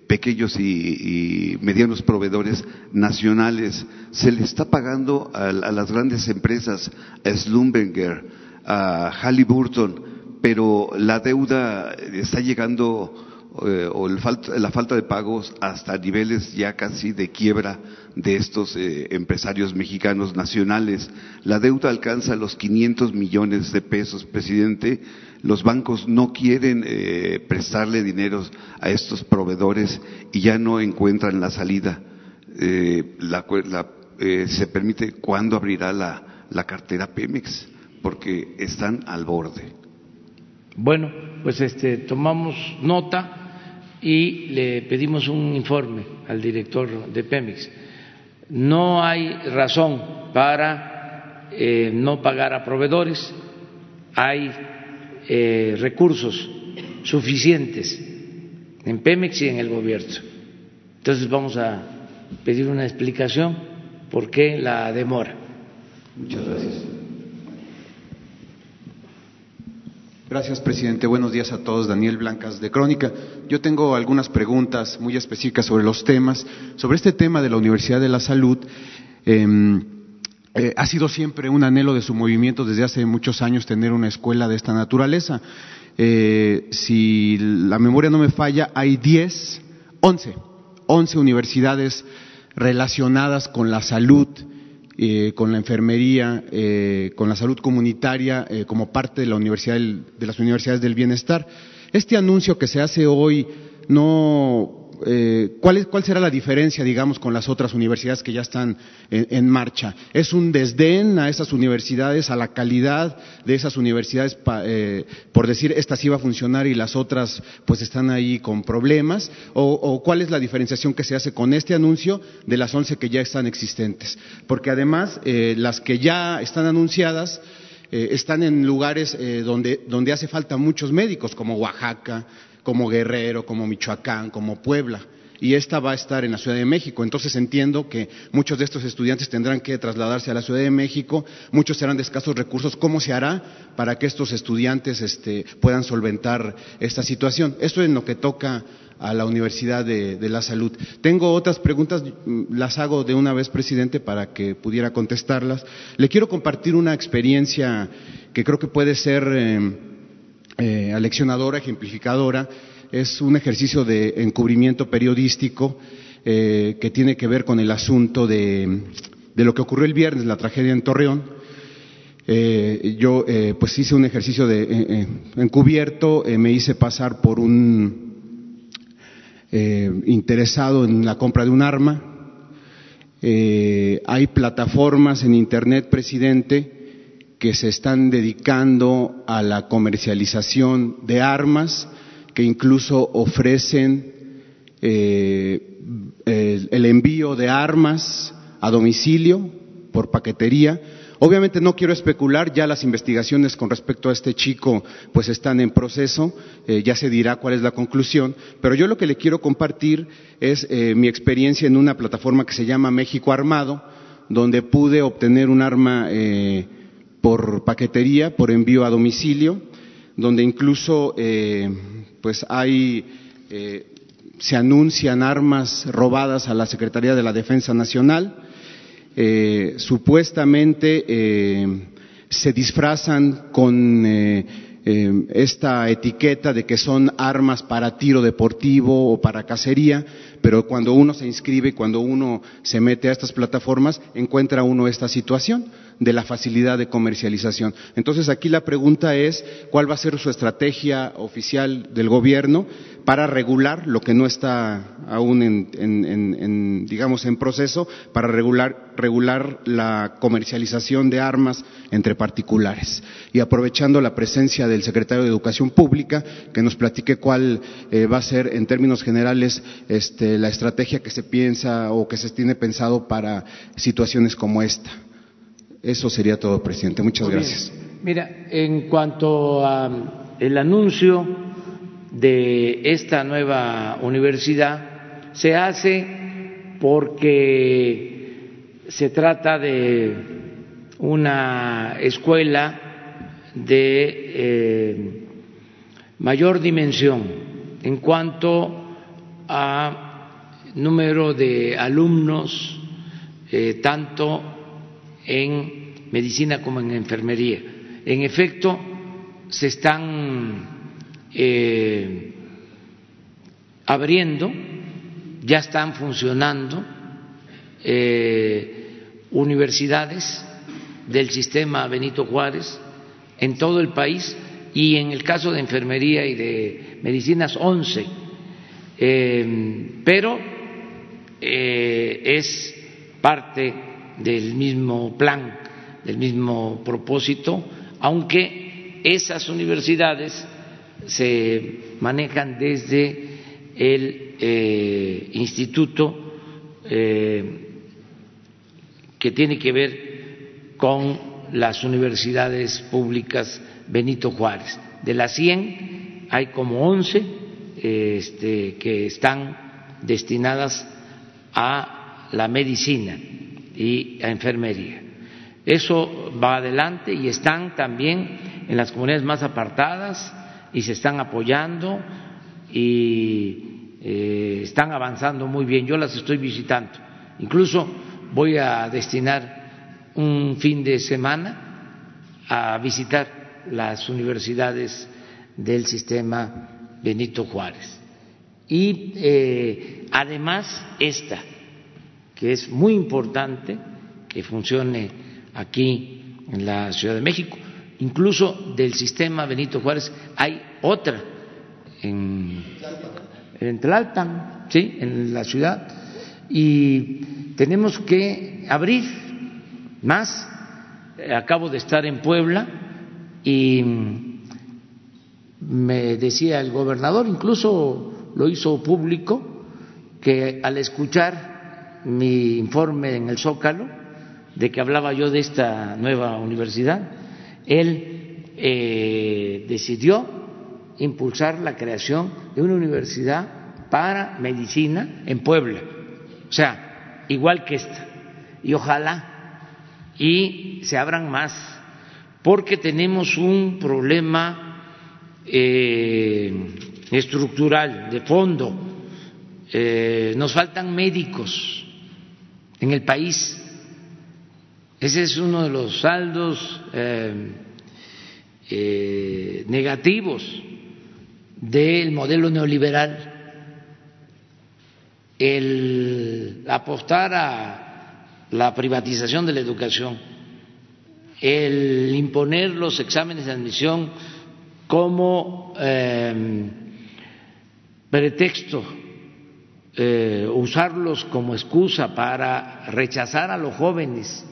pequeños y, y, medianos proveedores nacionales. Se le está pagando a, a las grandes empresas, a Slumberger, a Halliburton, pero la deuda está llegando eh, o el la falta de pagos hasta niveles ya casi de quiebra de estos eh, empresarios mexicanos nacionales. La deuda alcanza los 500 millones de pesos, presidente. Los bancos no quieren eh, prestarle dinero a estos proveedores y ya no encuentran la salida. La, la, se permite cuándo abrirá la, la cartera Pemex, porque están al borde. Bueno, pues este tomamos nota y le pedimos un informe al director de Pemex. No hay razón para eh, no pagar a proveedores, hay eh, recursos suficientes en Pemex y en el gobierno. Entonces vamos a pedir una explicación por qué la demora. Muchas gracias. Gracias, presidente. Buenos días a todos. Daniel Blancas de Crónica. Yo tengo algunas preguntas muy específicas sobre los temas. Sobre este tema de la Universidad de la Salud, eh, eh, ha sido siempre un anhelo de su movimiento desde hace muchos años tener una escuela de esta naturaleza. Eh, si la memoria no me falla, hay 10, 11, 11 universidades relacionadas con la salud eh, con la enfermería, eh, con la salud comunitaria, eh, como parte de, la universidad de las universidades del bienestar. Este anuncio que se hace hoy no eh, ¿cuál, es, ¿cuál, será la diferencia, digamos, con las otras universidades que ya están en, marcha? ¿Es un desdén a esas universidades, a la calidad de esas universidades, eh, por decir, esta sí va a funcionar y las otras pues están ahí con problemas? ¿O, cuál es la diferenciación que se hace con este anuncio de las once que ya están existentes? Porque además, eh, las que ya están anunciadas, eh, están en lugares eh, donde, donde hace falta muchos médicos, como Oaxaca, como Guerrero, como Michoacán, como Puebla. Y esta va a estar en la Ciudad de México. Entonces entiendo que muchos de estos estudiantes tendrán que trasladarse a la Ciudad de México, muchos serán de escasos recursos. ¿Cómo se hará para que estos estudiantes este, puedan solventar esta situación? Esto es en lo que toca a la Universidad de, la Salud. Tengo otras preguntas, las hago de una vez, presidente, para que pudiera contestarlas. Le quiero compartir una experiencia que creo que puede ser eh, eh, aleccionadora, ejemplificadora. Es un ejercicio de encubrimiento periodístico eh, que tiene que ver con el asunto de, lo que ocurrió el viernes, la tragedia en Torreón. Eh, yo pues hice un ejercicio de encubierto, me hice pasar por un interesado en la compra de un arma. hay plataformas en Internet, presidente, que se están dedicando a la comercialización de armas, que incluso ofrecen eh, el, envío de armas a domicilio por paquetería. Obviamente no quiero especular, ya las investigaciones con respecto a este chico pues están en proceso, eh, ya se dirá cuál es la conclusión, pero yo lo que le quiero compartir es eh, mi experiencia en una plataforma que se llama México Armado, donde pude obtener un arma eh, por paquetería, por envío a domicilio, donde incluso eh, pues hay eh, se anuncian armas robadas a la Secretaría de la Defensa Nacional, eh, supuestamente se disfrazan con esta etiqueta de que son armas para tiro deportivo o para cacería, pero cuando uno se inscribe, cuando uno se mete a estas plataformas, encuentra uno esta situación de la facilidad de comercialización. Entonces aquí la pregunta es cuál va a ser su estrategia oficial del gobierno para regular lo que no está aún en, en, en, en digamos en proceso para regular regular la comercialización de armas entre particulares y aprovechando la presencia del secretario de Educación Pública que nos platique cuál eh, va a ser en términos generales este, la estrategia que se piensa o que se tiene pensado para situaciones como esta. Eso sería todo, presidente. Muchas Muy gracias. Bien. Mira, en cuanto al anuncio de esta nueva universidad, se hace porque se trata de una escuela de eh, mayor dimensión en cuanto a número de alumnos, eh, tanto en medicina como en enfermería. En efecto, se están eh, abriendo, ya están funcionando eh, universidades del sistema Benito Juárez en todo el país y en el caso de enfermería y de medicinas 11, eh, pero es parte del mismo plan, del mismo propósito, aunque esas universidades se manejan desde el eh, instituto eh, que tiene que ver con las universidades públicas Benito Juárez. De las 100 hay como 11 este, que están destinadas a la medicina y a enfermería. Eso va adelante y están también en las comunidades más apartadas y se están apoyando y eh, están avanzando muy bien. Yo las estoy visitando. Incluso voy a destinar un fin de semana a visitar las universidades del sistema Benito Juárez. Y eh, además esta, que es muy importante que funcione aquí en la Ciudad de México, incluso del sistema Benito Juárez hay otra en, en Tlalpan, ¿sí? en la ciudad, y tenemos que abrir más. Acabo de estar en Puebla y me decía el gobernador, incluso lo hizo público, que al escuchar mi informe en el Zócalo, de que hablaba yo de esta nueva universidad, él eh, decidió impulsar la creación de una universidad para medicina en Puebla, o sea, igual que esta, y ojalá y se abran más, porque tenemos un problema eh, estructural, de fondo. Eh, nos faltan médicos en el país. Ese es uno de los saldos eh, negativos del modelo neoliberal. El apostar a la privatización de la educación, el imponer los exámenes de admisión como em, pretexto eh, usarlos como excusa para rechazar a los jóvenes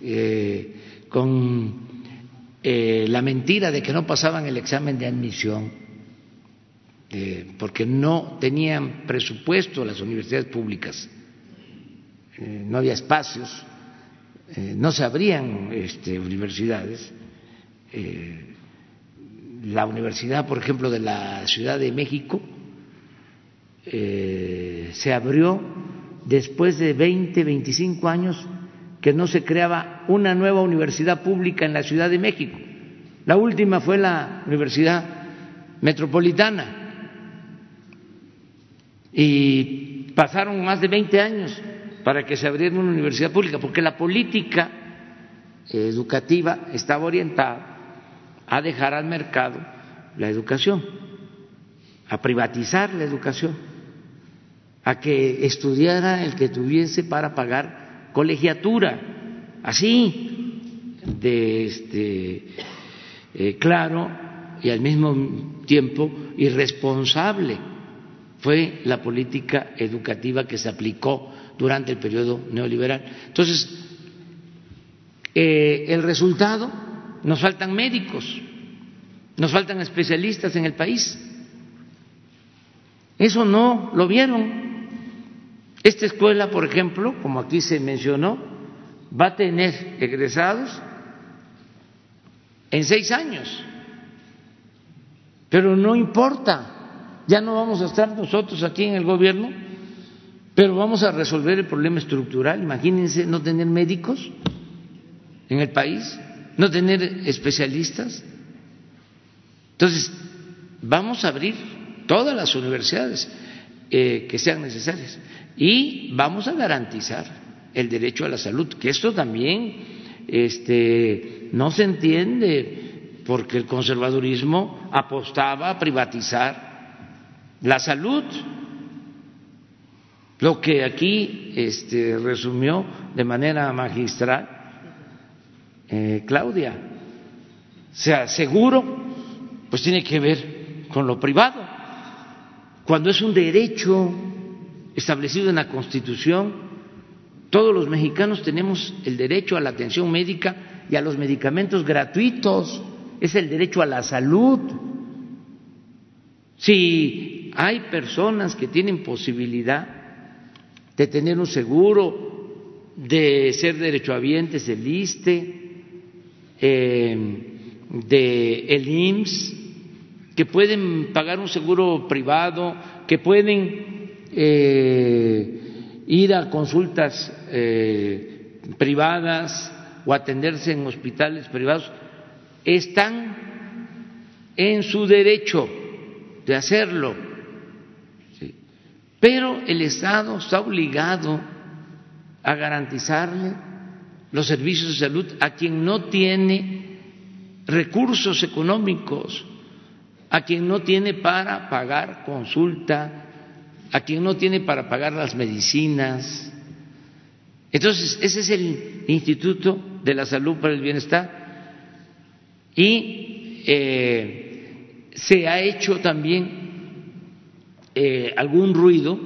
eh, con eh, la mentira de que no pasaban el examen de admisión porque no tenían presupuesto las universidades públicas, no había espacios, no se abrían este, universidades la Universidad, por ejemplo, de la Ciudad de México eh, se abrió después de 20, 25 años que no se creaba una nueva universidad pública en la Ciudad de México. La última fue la Universidad Metropolitana y pasaron más de 20 años para que se abriera una universidad pública, porque la política educativa estaba orientada a dejar al mercado la educación, a privatizar la educación, a que estudiara el que tuviese para pagar colegiatura, así de este eh, claro y al mismo tiempo irresponsable fue la política educativa que se aplicó durante el periodo neoliberal. Entonces, eh, el resultado nos faltan médicos, nos faltan especialistas en el país. Eso no lo vieron. Esta escuela, por ejemplo, como aquí se mencionó, va a tener egresados en seis años. Pero no importa, ya no vamos a estar nosotros aquí en el gobierno, pero vamos a resolver el problema estructural. Imagínense no tener médicos en el país no tener especialistas. Entonces, vamos a abrir todas las universidades eh, que sean necesarias y vamos a garantizar el derecho a la salud, que esto también este, no se entiende porque el conservadurismo apostaba a privatizar la salud. Lo que aquí este, resumió de manera magistral eh, Claudia. Sea, seguro, pues tiene que ver con lo privado. Cuando es un derecho establecido en la Constitución, todos los mexicanos tenemos el derecho a la atención médica y a los medicamentos gratuitos. Es el derecho a la salud. Si hay personas que tienen posibilidad de tener un seguro, de ser derechohabientes del ISTE, eh, de el IMSS, que pueden pagar un seguro privado, que pueden eh, ir a consultas eh, privadas o atenderse en hospitales privados, están en su derecho de hacerlo. Pero el Estado está obligado a garantizarle los servicios de salud a quien no tiene recursos económicos, a quien no tiene para pagar consulta, a quien no tiene para pagar las medicinas. Entonces, ese es el Instituto de la Salud para el Bienestar. Y eh, se ha hecho también eh, algún ruido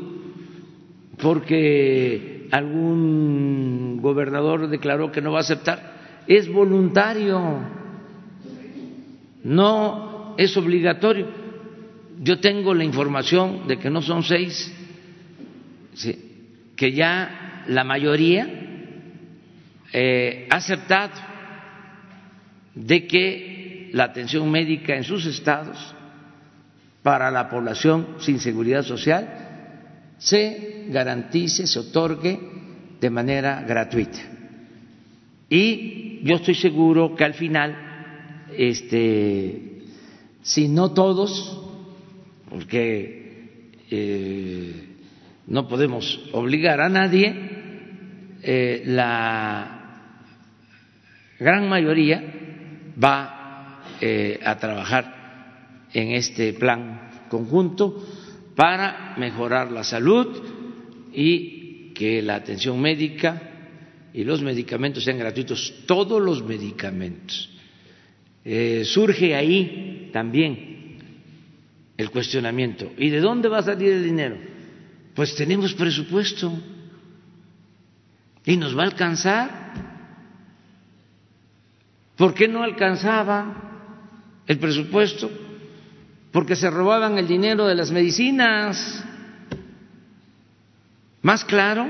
porque algún gobernador declaró que no va a aceptar. Es voluntario, es obligatorio. Yo tengo la información de que no son seis, que ya la mayoría eh, ha aceptado de que la atención médica en sus estados para la población sin seguridad social se garantice, se otorgue de manera gratuita. Y yo estoy seguro que al final, este, si no todos, porque eh, no podemos obligar a nadie, eh, la gran mayoría va eh, a trabajar en este plan conjunto para mejorar la salud y que la atención médica y los medicamentos sean gratuitos, todos los medicamentos. Eh, surge ahí también el cuestionamiento. ¿Y de dónde va a salir el dinero? Pues tenemos presupuesto y nos va a alcanzar. ¿Por qué no alcanzaba el presupuesto? porque se robaban el dinero de las medicinas. Más claro,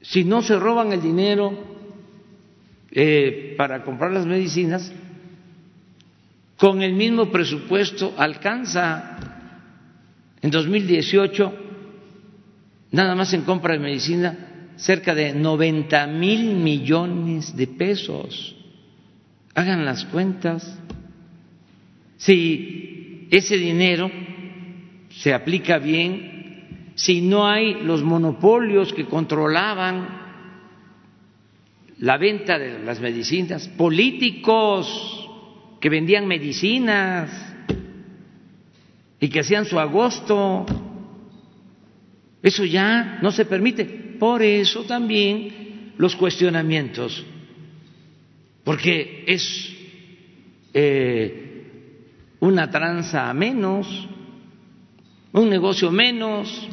si no se roban el dinero eh, para comprar las medicinas, con el mismo presupuesto alcanza. En 2018, nada más en compra de medicina, cerca de 90 mil millones de pesos. Hagan las cuentas. Si ese dinero se aplica bien, si no hay los monopolios que controlaban la venta de las medicinas, políticos que vendían medicinas y que hacían su agosto, eso ya no se permite. Por eso también los cuestionamientos, porque es eh, una tranza menos, un negocio menos,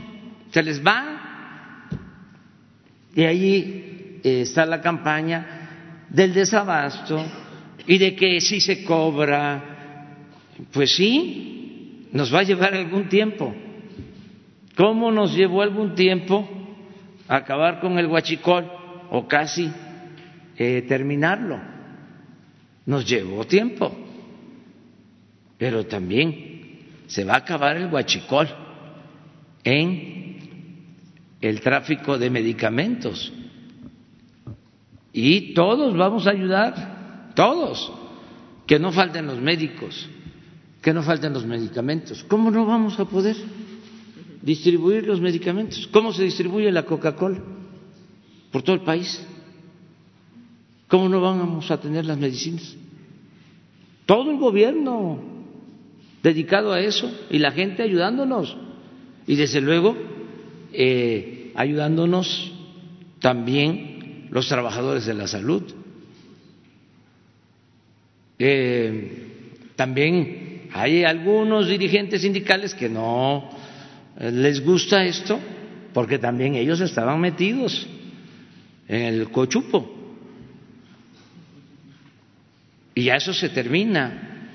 se les va. Y ahí está la campaña del desabasto y de que si se cobra, pues sí, nos va a llevar algún tiempo. ¿Cómo nos llevó algún tiempo acabar con el huachicol o casi eh, terminarlo? Nos llevó tiempo pero también se va a acabar el huachicol en el tráfico de medicamentos. Y todos vamos a ayudar, todos, que no falten los médicos, que no falten los medicamentos. ¿Cómo no vamos a poder distribuir los medicamentos? ¿Cómo se distribuye la Coca-Cola por todo el país? ¿Cómo no vamos a tener las medicinas? Todo el gobierno dedicado a eso y la gente ayudándonos. Y desde luego eh, ayudándonos también los trabajadores de la salud. También hay algunos dirigentes sindicales que no eh, les gusta esto porque también ellos estaban metidos en el cochupo. Y ya eso se termina.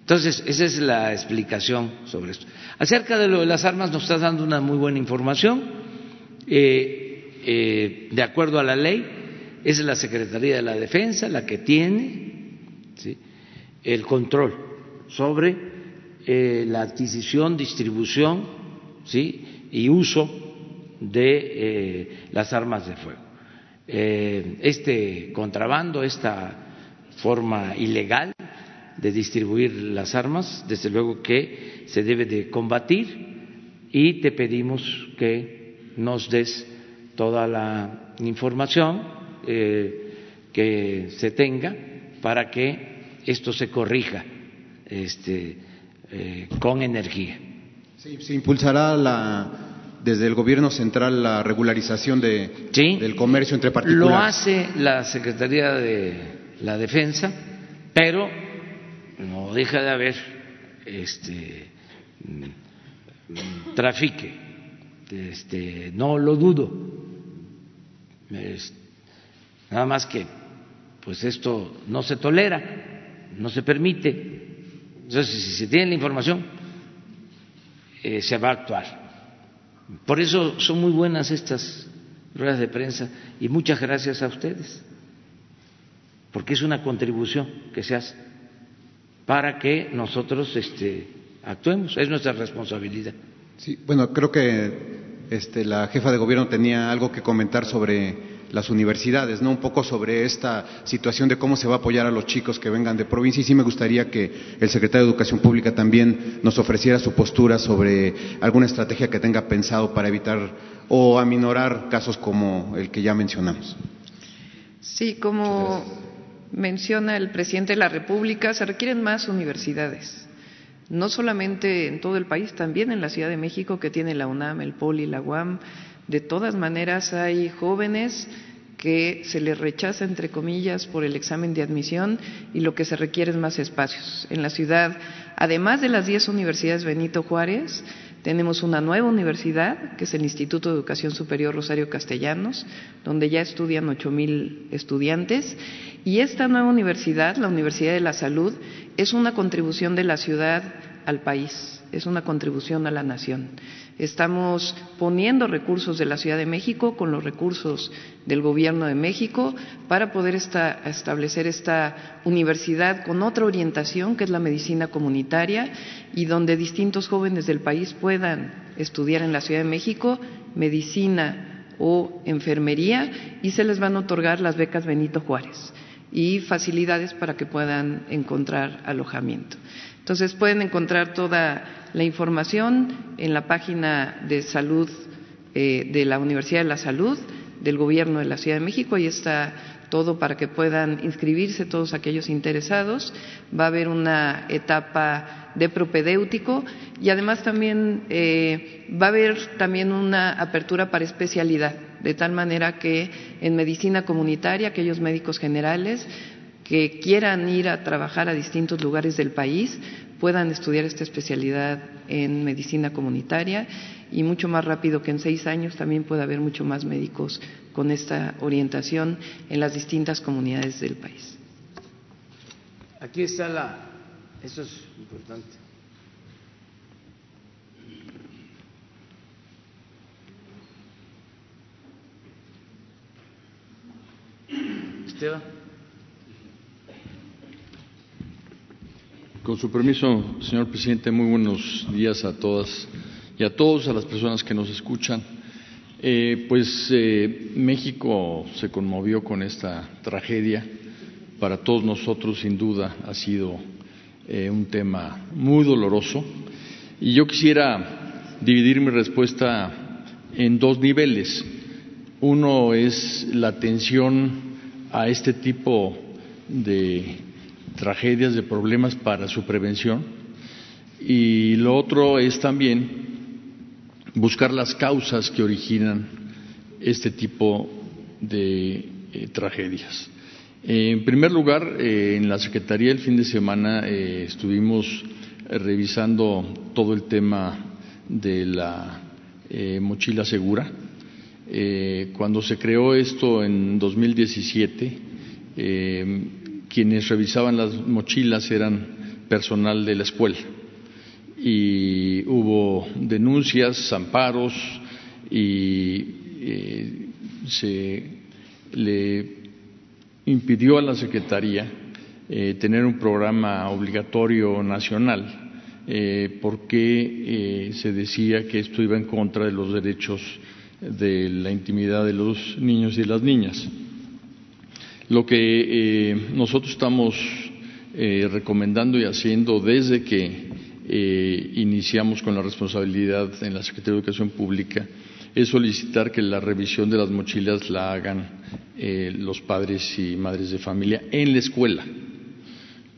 Entonces, esa es la explicación sobre esto. Acerca de lo de las armas nos está dando una muy buena información. Eh, eh, de acuerdo a la ley, es la Secretaría de la Defensa la que tiene el control sobre eh, la adquisición, distribución y uso de eh, las armas de fuego. Este contrabando, esta forma ilegal de distribuir las armas, desde luego que se debe de combatir y te pedimos que nos des toda la información que se tenga para que esto se corrija este, eh, con energía. se impulsará la, desde el gobierno central la regularización de, del comercio entre particulares. Lo hace la Secretaría de la Defensa, pero no deja de haber este, trafique. Este, no lo dudo. Nada más que pues esto no se tolera, no se permite. Entonces, si se tiene la información, eh, se va a actuar. Por eso son muy buenas estas ruedas de prensa y muchas gracias a ustedes, porque es una contribución que se hace para que nosotros este, actuemos, es nuestra responsabilidad. Sí, bueno, creo que este, la jefa de gobierno tenía algo que comentar sobre las universidades, ¿no? Un poco sobre esta situación de cómo se va a apoyar a los chicos que vengan de provincia y sí me gustaría que el secretario de Educación Pública también nos ofreciera su postura sobre alguna estrategia que tenga pensado para evitar o aminorar casos como el que ya mencionamos. Sí, como menciona el presidente de la República, se requieren más universidades no solamente en todo el país, también en la Ciudad de México, que tiene la UNAM, el POLI, la UAM, de todas maneras, hay jóvenes que se les rechaza, entre comillas, por el examen de admisión y lo que se requiere es más espacios. En la ciudad, además de las diez universidades Benito Juárez, tenemos una nueva universidad, que es el Instituto de Educación Superior Rosario Castellanos, donde ya estudian ocho mil estudiantes. Y esta nueva universidad, la Universidad de la Salud, es una contribución de la ciudad al país, es una contribución a la nación. Estamos poniendo recursos de la Ciudad de México con los recursos del Gobierno de México para poder establecer esta universidad con otra orientación, que es la medicina comunitaria, y donde distintos jóvenes del país puedan estudiar en la Ciudad de México medicina o enfermería y se les van a otorgar las becas Benito Juárez y facilidades para que puedan encontrar alojamiento. Entonces pueden encontrar toda la información en la página de salud eh, de la Universidad de la Salud del Gobierno de la Ciudad de México. Ahí está todo para que puedan inscribirse todos aquellos interesados. Va a haber una etapa de propedéutico y además también eh, va a haber también una apertura para especialidad, de tal manera que en medicina comunitaria aquellos médicos generales que quieran ir a trabajar a distintos lugares del país puedan estudiar esta especialidad en medicina comunitaria y mucho más rápido que en seis años también puede haber mucho más médicos con esta orientación en las distintas comunidades del país. Aquí está la, eso es importante. Con su permiso, señor presidente, muy buenos días a todas y a todos, a las personas que nos escuchan. Eh, pues eh, México se conmovió con esta tragedia. Para todos nosotros, sin duda, ha sido eh, un tema muy doloroso. Y yo quisiera dividir mi respuesta en dos niveles. Uno es la atención a este tipo de tragedias, de problemas para su prevención. Y lo otro es también buscar las causas que originan este tipo de eh, tragedias. en primer lugar, eh, en la Secretaría el fin de semana eh, estuvimos revisando todo el tema de la mochila segura. Cuando se creó esto en 2017, quienes revisaban las mochilas eran personal de la escuela. Y hubo denuncias, amparos y se le impidió a la Secretaría eh, tener un programa obligatorio nacional, eh, porque se decía que esto iba en contra de los derechos de la intimidad de los niños y las niñas. Lo que nosotros estamos recomendando y haciendo desde que iniciamos con la responsabilidad en la Secretaría de Educación Pública es solicitar que la revisión de las mochilas la hagan eh, los padres y madres de familia en la escuela,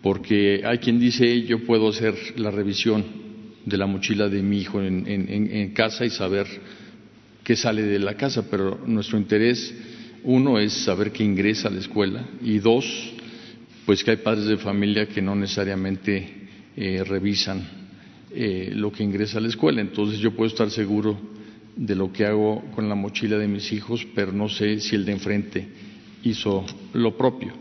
porque hay quien dice yo puedo hacer la revisión de la mochila de mi hijo en, casa y saber qué sale de la casa, pero nuestro interés, uno, es saber qué ingresa a la escuela y dos, pues que hay padres de familia que no necesariamente eh, revisan eh, lo que ingresa a la escuela. Entonces yo puedo estar seguro de lo que hago con la mochila de mis hijos, pero no sé si el de enfrente hizo lo propio.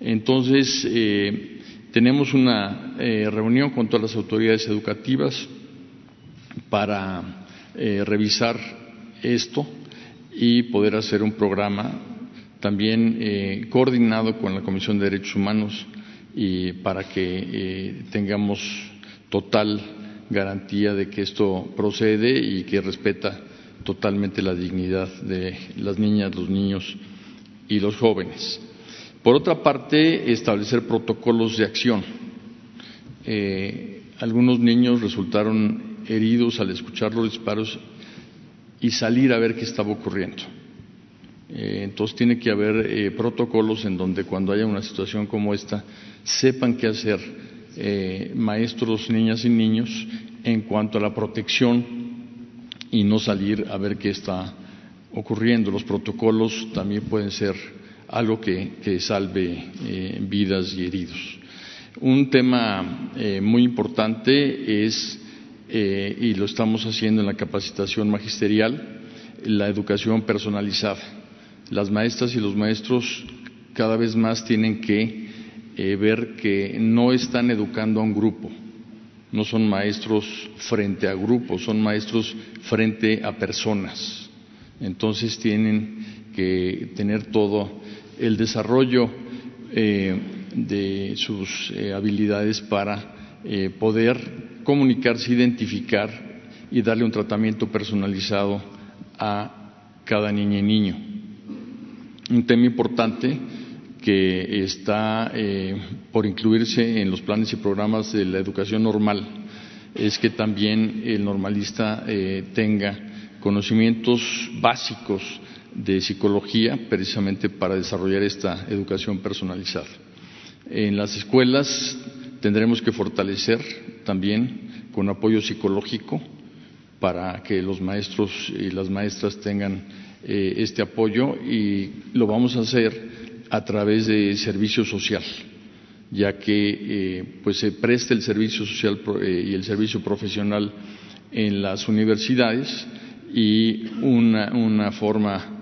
Entonces, eh, tenemos una eh, reunión con todas las autoridades educativas para revisar esto y poder hacer un programa también coordinado con la Comisión de Derechos Humanos y para que tengamos total garantía de que esto procede y que respeta totalmente la dignidad de las niñas, los niños y los jóvenes. Por otra parte, establecer protocolos de acción. Eh, algunos niños resultaron heridos al escuchar los disparos y salir a ver qué estaba ocurriendo. Eh, entonces tiene que haber eh, protocolos en donde cuando haya una situación como esta sepan qué hacer maestros, niñas y niños en cuanto a la protección y no salir a ver qué está ocurriendo. Los protocolos también pueden ser algo que, salve eh, vidas y heridos. Un tema eh, muy importante es, eh, y lo estamos haciendo en la capacitación magisterial, la educación personalizada. Las maestras y los maestros cada vez más tienen que ver que no están educando a un grupo, no son maestros frente a grupos, son maestros frente a personas. Entonces tienen que tener todo el desarrollo eh, de sus eh, habilidades para eh, poder comunicarse, identificar y darle un tratamiento personalizado a cada niña y niño. Un tema importante que está eh, por incluirse en los planes y programas de la educación normal es que también el normalista eh, tenga conocimientos básicos de psicología precisamente para desarrollar esta educación personalizada. En las escuelas tendremos que fortalecer también con apoyo psicológico para que los maestros y las maestras tengan eh, este apoyo y lo vamos a hacer a través de servicio social, ya que eh, pues se presta el servicio social eh, y el servicio profesional en las universidades y una, forma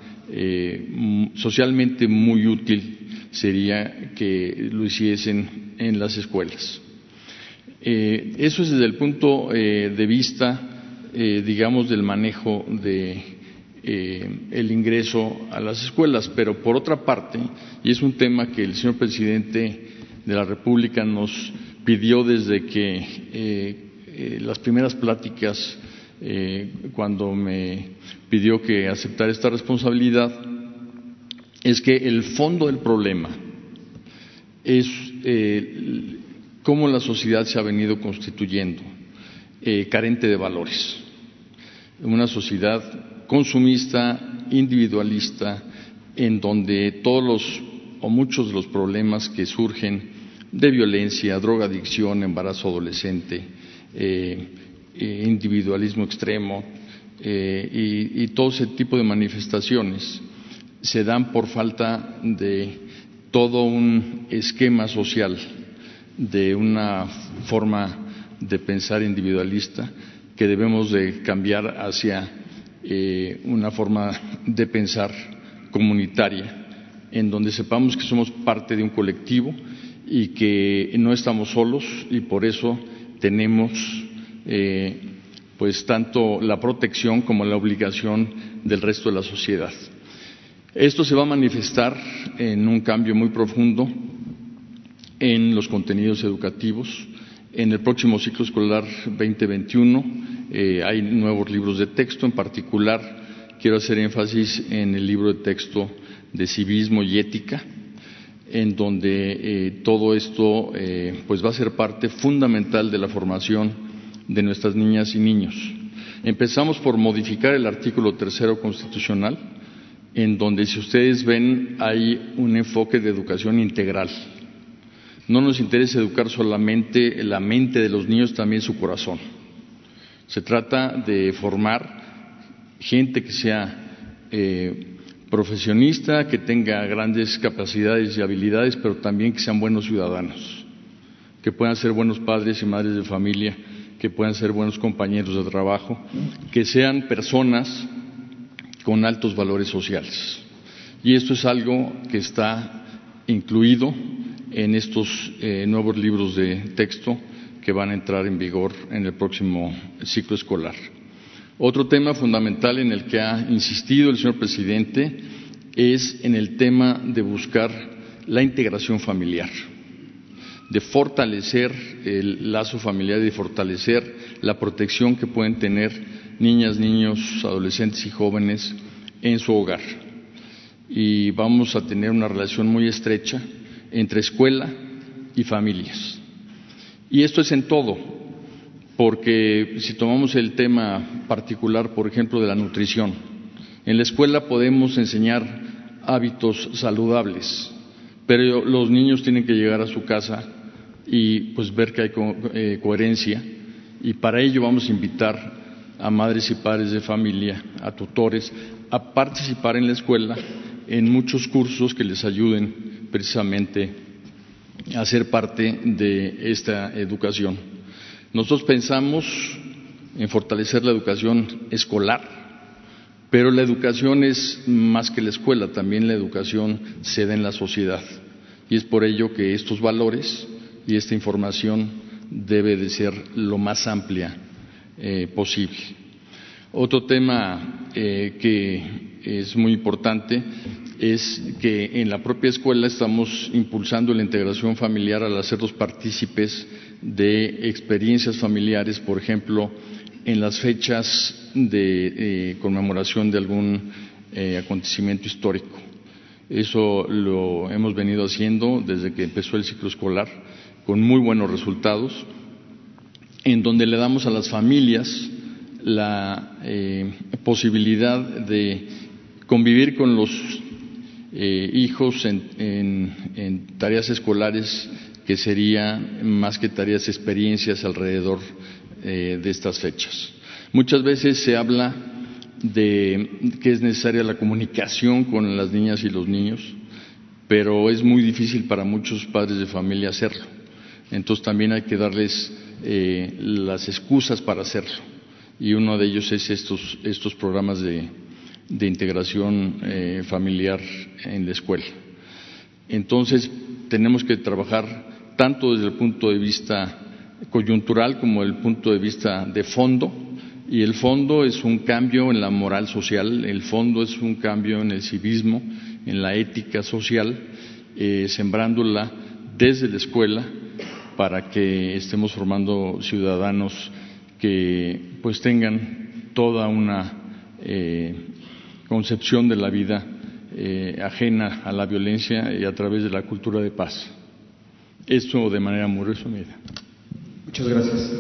socialmente muy útil sería que lo hiciesen en las escuelas. Eso es desde el punto de vista, digamos, del manejo de eh, el ingreso a las escuelas. Pero por otra parte, y es un tema que el señor presidente de la República nos pidió desde que eh, eh, las primeras pláticas, cuando me pidió que aceptara esta responsabilidad, es que el fondo del problema es cómo la sociedad se ha venido constituyendo, carente de valores. Una sociedad consumista, individualista, en donde todos los o muchos de los problemas que surgen de violencia, drogadicción, embarazo adolescente, eh, eh, individualismo extremo eh, y, todo ese tipo de manifestaciones se dan por falta de todo un esquema social, de una forma de pensar individualista que debemos de cambiar hacia eh, una forma de pensar comunitaria, en donde sepamos que somos parte de un colectivo y que no estamos solos y por eso tenemos eh, pues tanto la protección como la obligación del resto de la sociedad. Esto se va a manifestar en un cambio muy profundo en los contenidos educativos. En el próximo ciclo escolar 2021 eh, hay nuevos libros de texto, en particular quiero hacer énfasis en el libro de texto de civismo y ética, en donde eh, todo esto eh, pues va a ser parte fundamental de la formación de nuestras niñas y niños. Empezamos por modificar el artículo tercero constitucional, en donde, si ustedes ven, hay un enfoque de educación integral. No nos interesa educar solamente la mente de los niños, también su corazón. Se trata de formar gente que sea eh, profesionista, que tenga grandes capacidades y habilidades, pero también que sean buenos ciudadanos, que puedan ser buenos padres y madres de familia, que puedan ser buenos compañeros de trabajo, que sean personas con altos valores sociales. Y esto es algo que está incluido en estos eh, nuevos libros de texto que van a entrar en vigor en el próximo ciclo escolar. Otro tema fundamental en el que ha insistido el señor presidente es en el tema de buscar la integración familiar, de fortalecer el lazo familiar y de fortalecer la protección que pueden tener niñas, niños, adolescentes y jóvenes en su hogar. Y vamos a tener una relación muy estrecha entre escuela y familias. Y esto es en todo, porque si tomamos el tema particular, por ejemplo, de la nutrición, en la escuela podemos enseñar hábitos saludables, pero los niños tienen que llegar a su casa y pues ver que hay eh, coherencia y para ello vamos a invitar a madres y padres de familia, a tutores, a participar en la escuela en muchos cursos que les ayuden precisamente a parte de esta educación. Nosotros pensamos en fortalecer la educación escolar, pero la educación es más que la escuela, también la educación se da en la sociedad. Y es por ello que estos valores y esta información debe de ser lo más amplia eh, posible. Otro tema eh, que es muy importante es que en la propia escuela estamos impulsando la integración familiar al hacerlos partícipes de experiencias familiares, por ejemplo, en las fechas de eh, conmemoración de algún eh, acontecimiento histórico. Eso lo hemos venido haciendo desde que empezó el ciclo escolar, con muy buenos resultados, en donde le damos a las familias la eh, posibilidad de convivir con los hijos en tareas escolares que sería más que tareas, experiencias alrededor eh, de estas fechas. Muchas veces se habla de que es necesaria la comunicación con las niñas y los niños, pero es muy difícil para muchos padres de familia hacerlo. Entonces también hay que darles eh, las excusas para hacerlo. Y uno de ellos es estos, estos programas de, integración eh, familiar en la escuela. Entonces tenemos que trabajar tanto desde el punto de vista coyuntural como el punto de vista de fondo. Y el fondo es un cambio en la moral social, el fondo es un cambio en el civismo, en la ética social, eh, sembrándola desde la escuela para que estemos formando ciudadanos que pues tengan toda una eh, concepción de la vida eh, ajena a la violencia y a través de la cultura de paz. Esto de manera muy resumida. Muchas gracias.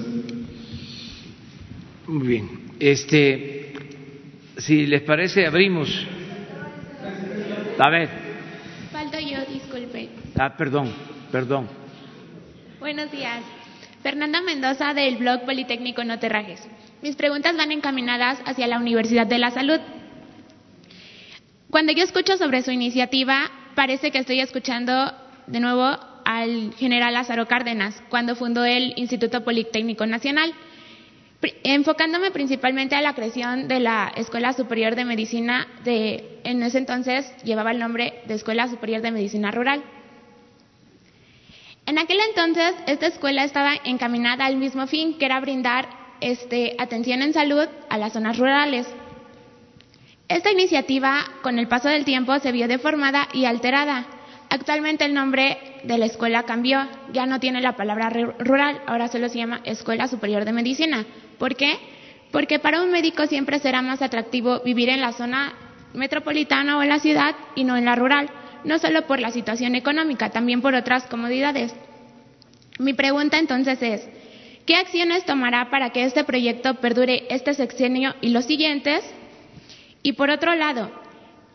Muy bien. Este, si les parece, abrimos. A ver. Falto yo, disculpe. Ah, perdón, perdón. Buenos días. Fernanda Mendoza del blog Politécnico No Terrajes. Mis preguntas van encaminadas hacia la Universidad de la Salud. Cuando yo escucho sobre su iniciativa, parece que estoy escuchando de nuevo al general Lázaro Cárdenas cuando fundó el Instituto Politécnico Nacional, enfocándome principalmente a la creación de la Escuela Superior de Medicina de, en ese entonces llevaba el nombre de Escuela Superior de Medicina Rural. En aquel entonces, esta escuela estaba encaminada al mismo fin, que era brindar este, atención en salud a las zonas rurales. Esta iniciativa, con el paso del tiempo, se vio deformada y alterada, Actualmente el nombre de la escuela cambió, ya no tiene la palabra rural, ahora solo se llama Escuela Superior de Medicina. ¿Por qué? Porque para un médico siempre será más atractivo vivir en la zona metropolitana o en la ciudad y no en la rural, no solo por la situación económica, también por otras comodidades. Mi pregunta entonces es, ¿qué acciones tomará para que este proyecto perdure este sexenio y los siguientes? Y por otro lado,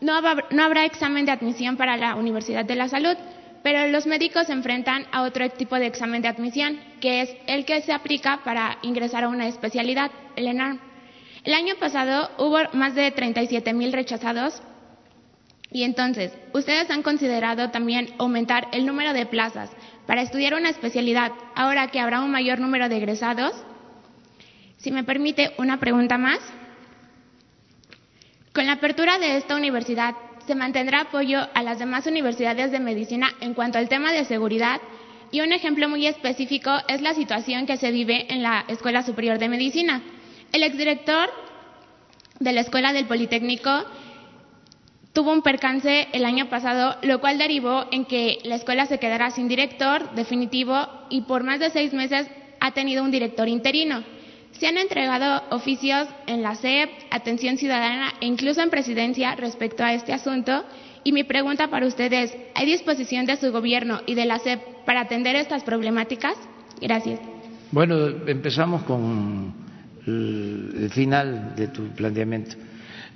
no, habrá examen de admisión para la Universidad de la Salud, pero los médicos se enfrentan a otro tipo de examen de admisión, que es el que se aplica para ingresar a una especialidad, el ENARM. El año pasado hubo más de 37 mil rechazados y entonces, ¿ustedes han considerado también aumentar el número de plazas para estudiar una especialidad ahora que habrá un mayor número de egresados? Si me permite una pregunta más. Con la apertura de esta universidad, ¿se mantendrá apoyo a las demás universidades de medicina en cuanto al tema de seguridad? Y un ejemplo muy específico es la situación que se vive en la Escuela Superior de Medicina. El exdirector de la Escuela del Politécnico tuvo un percance el año pasado, lo cual derivó en que la escuela se quedara sin director definitivo y por más de seis meses ha tenido un director interino. Se han entregado oficios en la SEP, Atención Ciudadana e incluso en Presidencia respecto a este asunto. Y mi pregunta para ustedes, ¿hay disposición de su gobierno y de la SEP para atender estas problemáticas? Gracias. Bueno, empezamos con el final de tu planteamiento.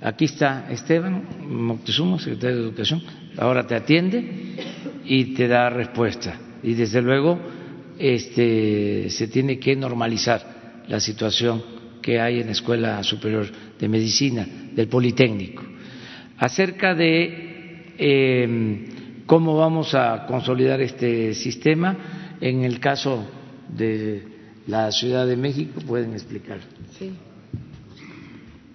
Aquí está Esteban Moctezuma, secretario de Educación, ahora te atiende y te da respuesta. Y desde luego este, se tiene que normalizar la situación que hay en la Escuela Superior de Medicina del Politécnico. Acerca de em, cómo vamos a consolidar este sistema, en el caso de la Ciudad de México, pueden explicar. Sí.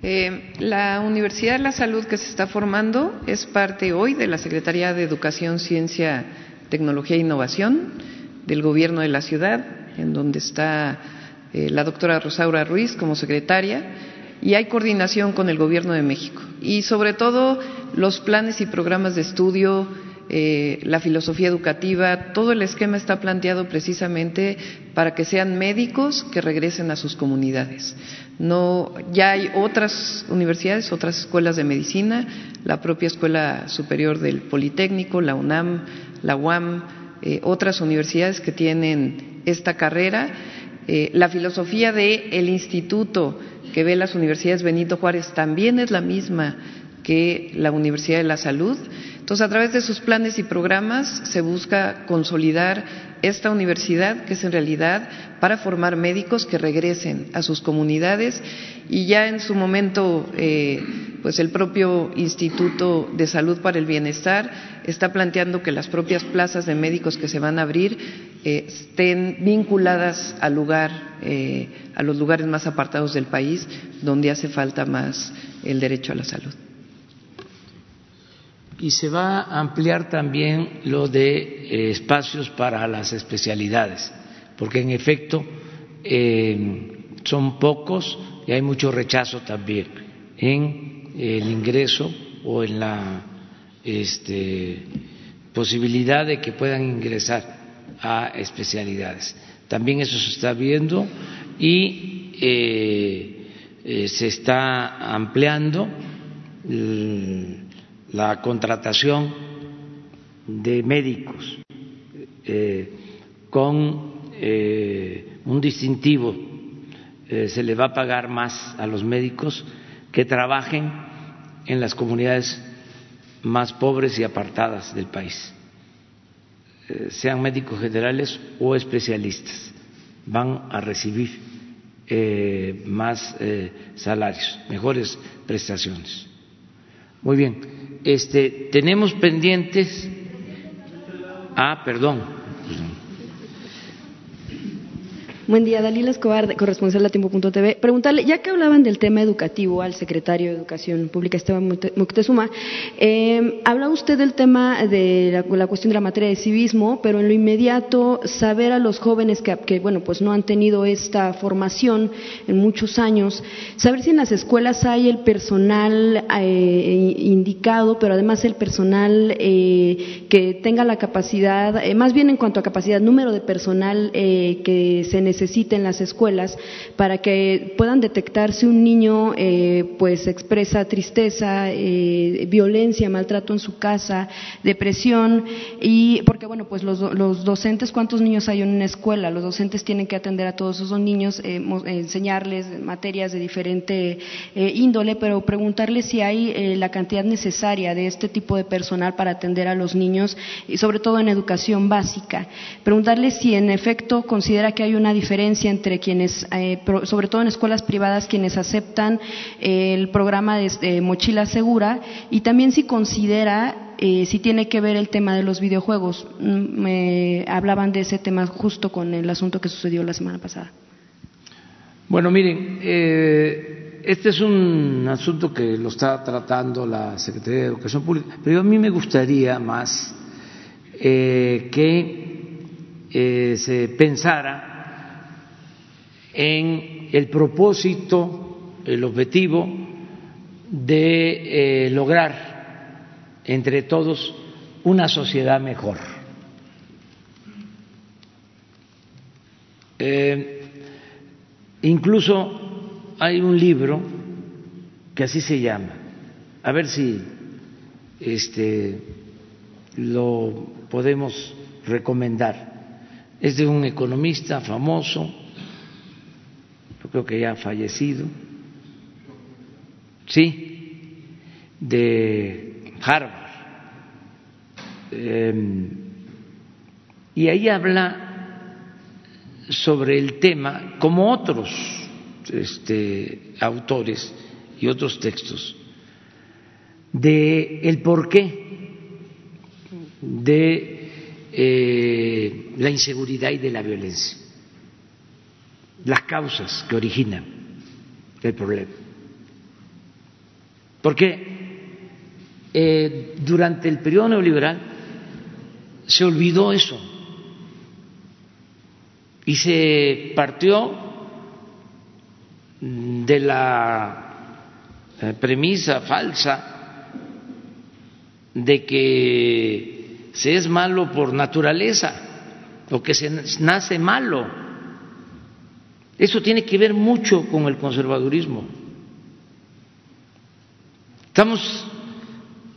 Eh, la Universidad de la Salud que se está formando es parte hoy de la Secretaría de Educación, Ciencia, Tecnología e Innovación del Gobierno de la Ciudad, en donde está eh, la doctora Rosaura Ruiz como secretaria y hay coordinación con el Gobierno de México. Y sobre todo los planes y programas de estudio, eh, la filosofía educativa, todo el esquema está planteado precisamente para que sean médicos que regresen a sus comunidades. No, ya hay otras universidades, otras escuelas de medicina, la propia Escuela Superior del Politécnico, la UNAM, la UAM, eh, otras universidades que tienen esta carrera eh, la filosofía del el instituto que ve las universidades Benito Juárez también es la misma que la Universidad de la Salud. Entonces, a través de sus planes y programas se busca consolidar esta universidad, que es en realidad para formar médicos que regresen a sus comunidades y ya en su momento, eh, pues el propio Instituto de Salud para el Bienestar está planteando que las propias plazas de médicos que se van a abrir eh, estén vinculadas al lugar, eh, a los lugares más apartados del país, donde hace falta más el derecho a la salud. Y se va a ampliar también lo de eh, espacios para las especialidades, porque en efecto son pocos y hay mucho rechazo también en el ingreso o en la este, posibilidad de que puedan ingresar a especialidades. También eso se está viendo y eh, eh, se está ampliando la contratación de médicos eh, con un distintivo. se le va a pagar más a los médicos que trabajen en las comunidades más pobres y apartadas del país. Eh, sean médicos generales o especialistas, van a recibir eh, más eh, salarios, mejores prestaciones. Muy bien, este, tenemos pendientes. Ah, perdón. Buen día, Dalila Escobar, corresponsal de Tiempo.tv. Preguntarle, ya que hablaban del tema educativo al secretario de Educación Pública, Esteban Moctezuma, eh, habla usted del tema de la, cuestión de la materia de civismo, pero en lo inmediato, saber a los jóvenes que, bueno, pues no han tenido esta formación en muchos años, saber si en las escuelas hay el personal eh, indicado, pero además el personal eh, que tenga la capacidad, más bien en cuanto a capacidad, número de personal que se necesita necesiten las escuelas para que puedan detectar si un niño eh, pues expresa tristeza, eh, violencia, maltrato en su casa, depresión. Y porque bueno pues los, los, docentes cuántos niños hay en una escuela los docentes tienen que atender a todos esos niños eh, enseñarles materias de diferente índole pero preguntarles si hay la cantidad necesaria de este tipo de personal para atender a los niños y sobre todo en educación básica. Preguntarles si en efecto considera que hay una diferencia diferencia entre quienes, eh, sobre todo en escuelas privadas, quienes aceptan eh, el programa de, mochila segura y también si considera eh, si tiene que ver el tema de los videojuegos. Mm, me hablaban de ese tema justo con el asunto que sucedió la semana pasada. Bueno, miren, este es un asunto que lo está tratando la Secretaría de Educación Pública, pero a mí me gustaría más que se pensara en el propósito, el objetivo de eh, lograr entre todos una sociedad mejor. Eh, incluso hay un libro que así se llama, a ver si este, lo podemos recomendar. Es de un economista famoso, creo que ya ha fallecido, sí, de Harvard. Em, y ahí habla sobre el tema, como otros este, autores y otros textos, de el porqué de eh, la inseguridad y de la violencia las causas que originan el problema. Porque eh, durante el periodo neoliberal se olvidó eso y se partió de la eh, premisa falsa de que se es malo por naturaleza o que se nace malo eso tiene que ver mucho con el conservadurismo. Estamos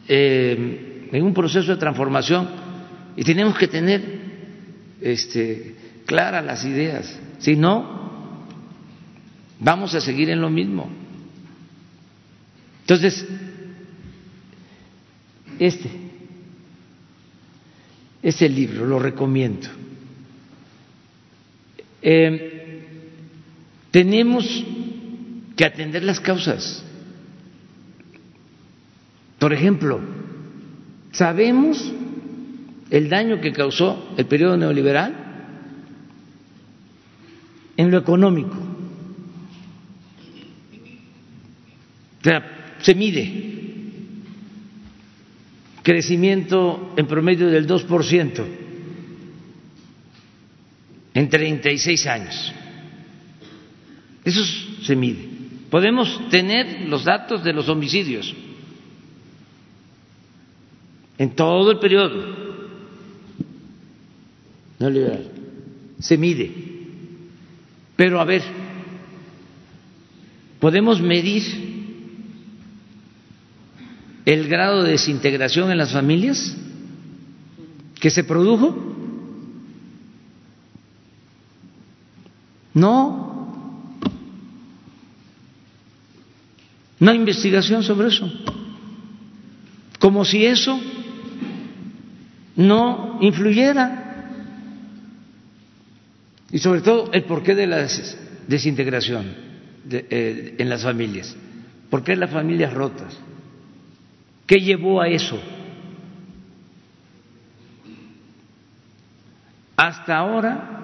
eh, en un proceso de transformación y tenemos que tener este, claras las ideas. Si no, vamos a seguir en lo mismo. Entonces, este, este libro lo recomiendo. Eh, tenemos que atender las causas. Por ejemplo, sabemos el daño que causó el periodo neoliberal en lo económico. Se mide crecimiento en promedio del 2% en 36 años. Eso se mide. Podemos tener los datos de los homicidios en todo el periodo no liberal. Se mide. Pero a ver, ¿podemos medir el grado de desintegración en las familias que se produjo? No, No hay investigación sobre eso. Como si eso no influyera. Y sobre todo el porqué de la desintegración eh, en las familias. ¿Por qué las familias rotas? ¿Qué llevó a eso? Hasta ahora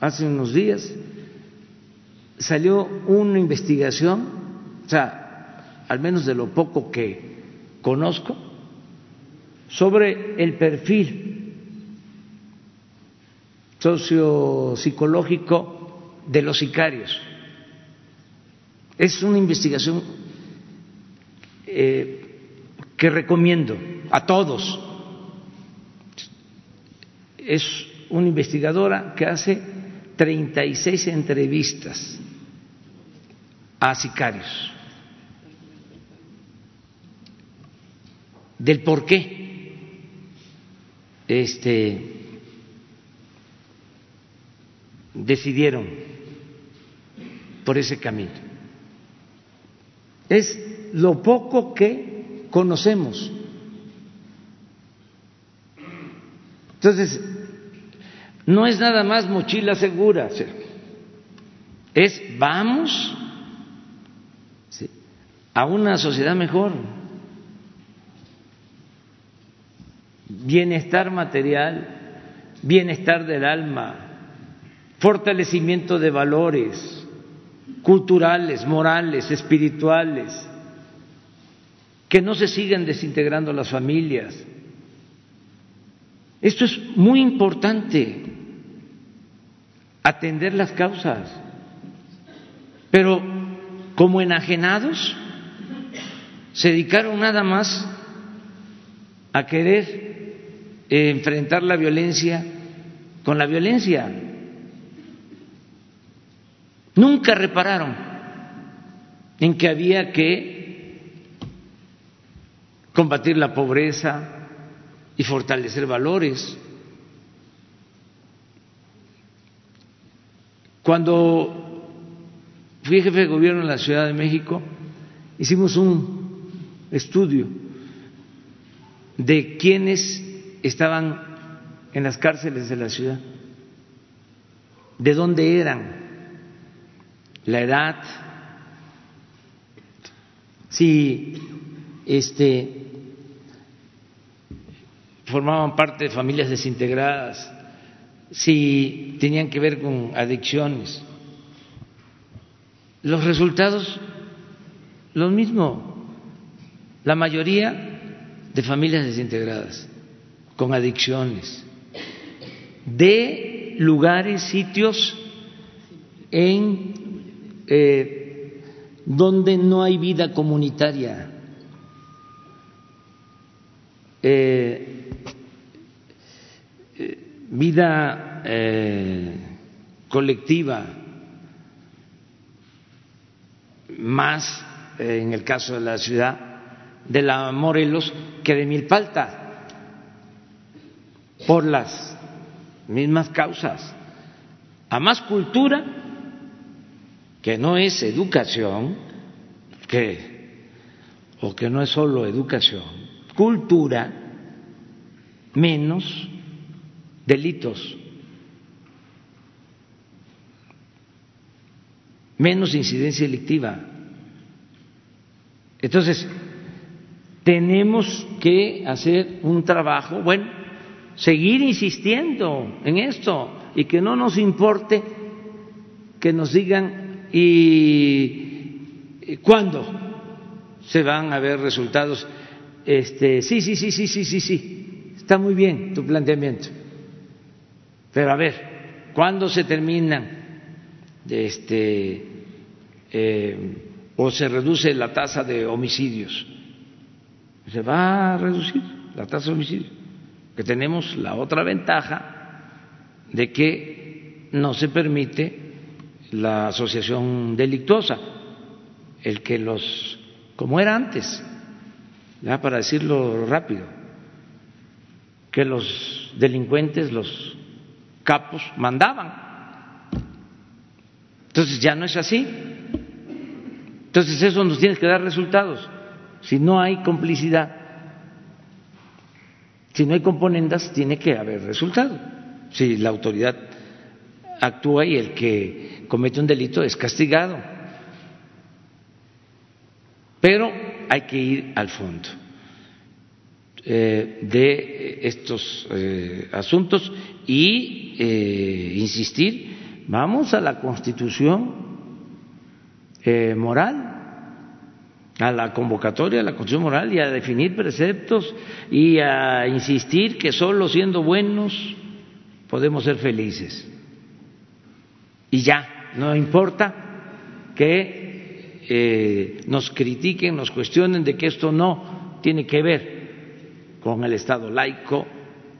hace unos días, salió una investigación, o sea, al menos de lo poco que conozco, sobre el perfil sociopsicológico de los sicarios. Es una investigación eh, que recomiendo a todos. Es una investigadora que hace 36 entrevistas a sicarios del por qué este, decidieron por ese camino. Es lo poco que conocemos. Entonces, no es nada más mochila segura, es vamos a una sociedad mejor, bienestar material, bienestar del alma, fortalecimiento de valores culturales, morales, espirituales, que no se sigan desintegrando las familias. Esto es muy importante, atender las causas, pero como enajenados, se dedicaron nada más a querer enfrentar la violencia con la violencia. Nunca repararon en que había que combatir la pobreza y fortalecer valores. Cuando fui jefe de gobierno en la Ciudad de México, hicimos un estudio de quienes estaban en las cárceles de la ciudad, de dónde eran, la edad, si este formaban parte de familias desintegradas, si tenían que ver con adicciones. Los resultados, lo mismo, la mayoría de familias desintegradas, con adicciones, de lugares, sitios en eh, donde no hay vida comunitaria. Eh, eh, vida colectiva, más en el caso de la ciudad de la Morelos que de Milpalta, por las mismas causas. A más cultura, que no es educación, que, o que no es solo educación, cultura, menos delitos, menos incidencia delictiva. Entonces, tenemos que hacer un trabajo, bueno, seguir insistiendo en esto y que no nos importe que nos digan y cuándo se van a ver resultados. Este, sí, sí, sí, sí, sí, sí, sí, está muy bien tu planteamiento, pero a ver, ¿cuándo se terminan este, eh, o se reduce la tasa de homicidios? se va a reducir la tasa de homicidio, que tenemos la otra ventaja de que no se permite la asociación delictuosa, el que los, como era antes, ya para decirlo rápido, que los delincuentes, los capos mandaban. Entonces ya no es así. Entonces eso nos tiene que dar resultados si no hay complicidad, si no hay componendas, tiene que haber resultado. Si la autoridad actúa y el que comete un delito es castigado. Pero hay que ir al fondo eh, de estos eh, asuntos y eh, insistir vamos a la constitución moral, a la convocatoria de la constitución moral y a definir preceptos y a insistir que solo siendo buenos podemos ser felices. Y ya, no importa que eh, nos critiquen, nos cuestionen de que esto no tiene que ver con el Estado laico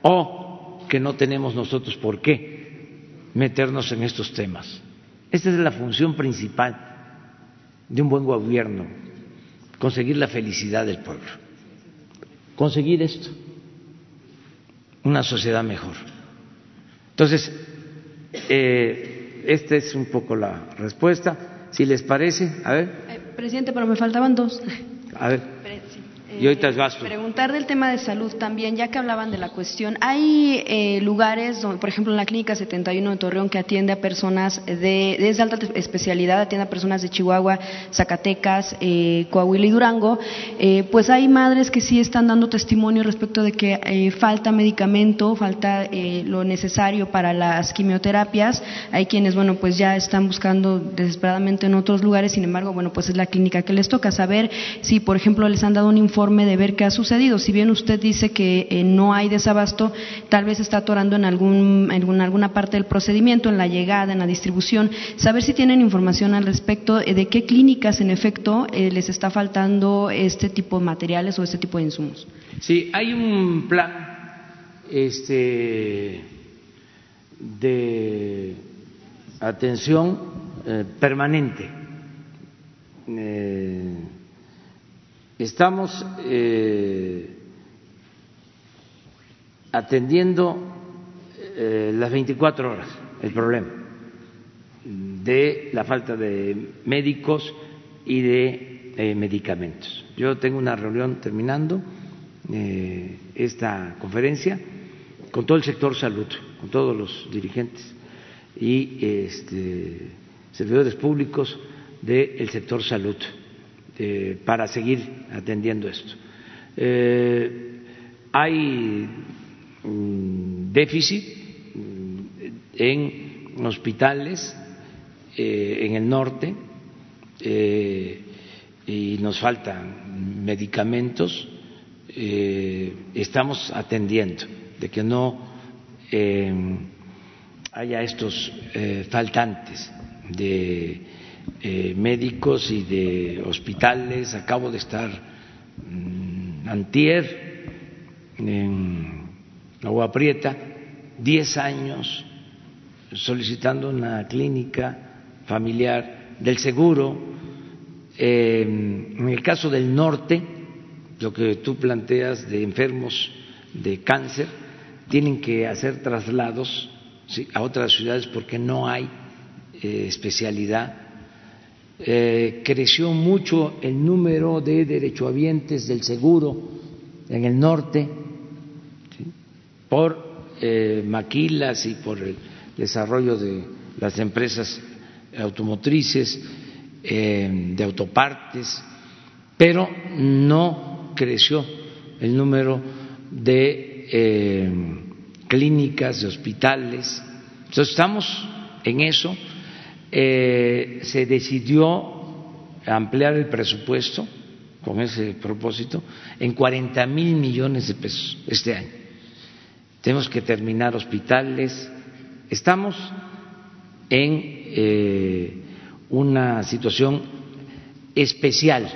o que no tenemos nosotros por qué meternos en estos temas. Esta es la función principal de un buen gobierno, conseguir la felicidad del pueblo, conseguir esto, una sociedad mejor. Entonces, eh, esta es un poco la respuesta. Si les parece, a ver. Eh, presidente, pero me faltaban dos. A ver. Y ahorita gasto. Preguntar del tema de salud también, ya que hablaban de la cuestión. Hay eh, lugares, donde, por ejemplo, en la Clínica 71 de Torreón, que atiende a personas de, de alta especialidad, atiende a personas de Chihuahua, Zacatecas, eh, Coahuila y Durango. Eh, pues hay madres que sí están dando testimonio respecto de que eh, falta medicamento, falta eh, lo necesario para las quimioterapias. Hay quienes, bueno, pues ya están buscando desesperadamente en otros lugares. Sin embargo, bueno, pues es la clínica que les toca saber si, por ejemplo, les han dado un informe de ver qué ha sucedido. Si bien usted dice que eh, no hay desabasto, tal vez está atorando en, algún, en alguna parte del procedimiento, en la llegada, en la distribución. Saber si tienen información al respecto eh, de qué clínicas, en efecto, eh, les está faltando este tipo de materiales o este tipo de insumos. Sí, hay un plan este, de atención permanente. Estamos eh, atendiendo eh, las 24 horas el problema de la falta de médicos y de eh, medicamentos. Yo tengo una reunión terminando esta conferencia con todo el sector salud, con todos los dirigentes y este, servidores públicos del sector salud eh, para seguir atendiendo esto. Eh, hay déficit mm, en hospitales eh, en el norte y nos faltan medicamentos. estamos atendiendo de que no haya estos faltantes de eh, médicos y de hospitales. Acabo de estar mm, antier en Agua Prieta, diez años solicitando una clínica familiar del seguro. Eh, en el caso del norte, lo que tú planteas de enfermos de cáncer, tienen que hacer traslados a otras ciudades porque no hay eh, especialidad eh, creció mucho el número de derechohabientes del seguro en el norte por eh, maquilas y por el desarrollo de las empresas automotrices, eh, de autopartes, pero no creció el número de clínicas, de hospitales. Entonces estamos en eso eh, se decidió ampliar el presupuesto con ese propósito en 40 mil millones de pesos este año. Tenemos que terminar hospitales. Estamos en eh, una situación especial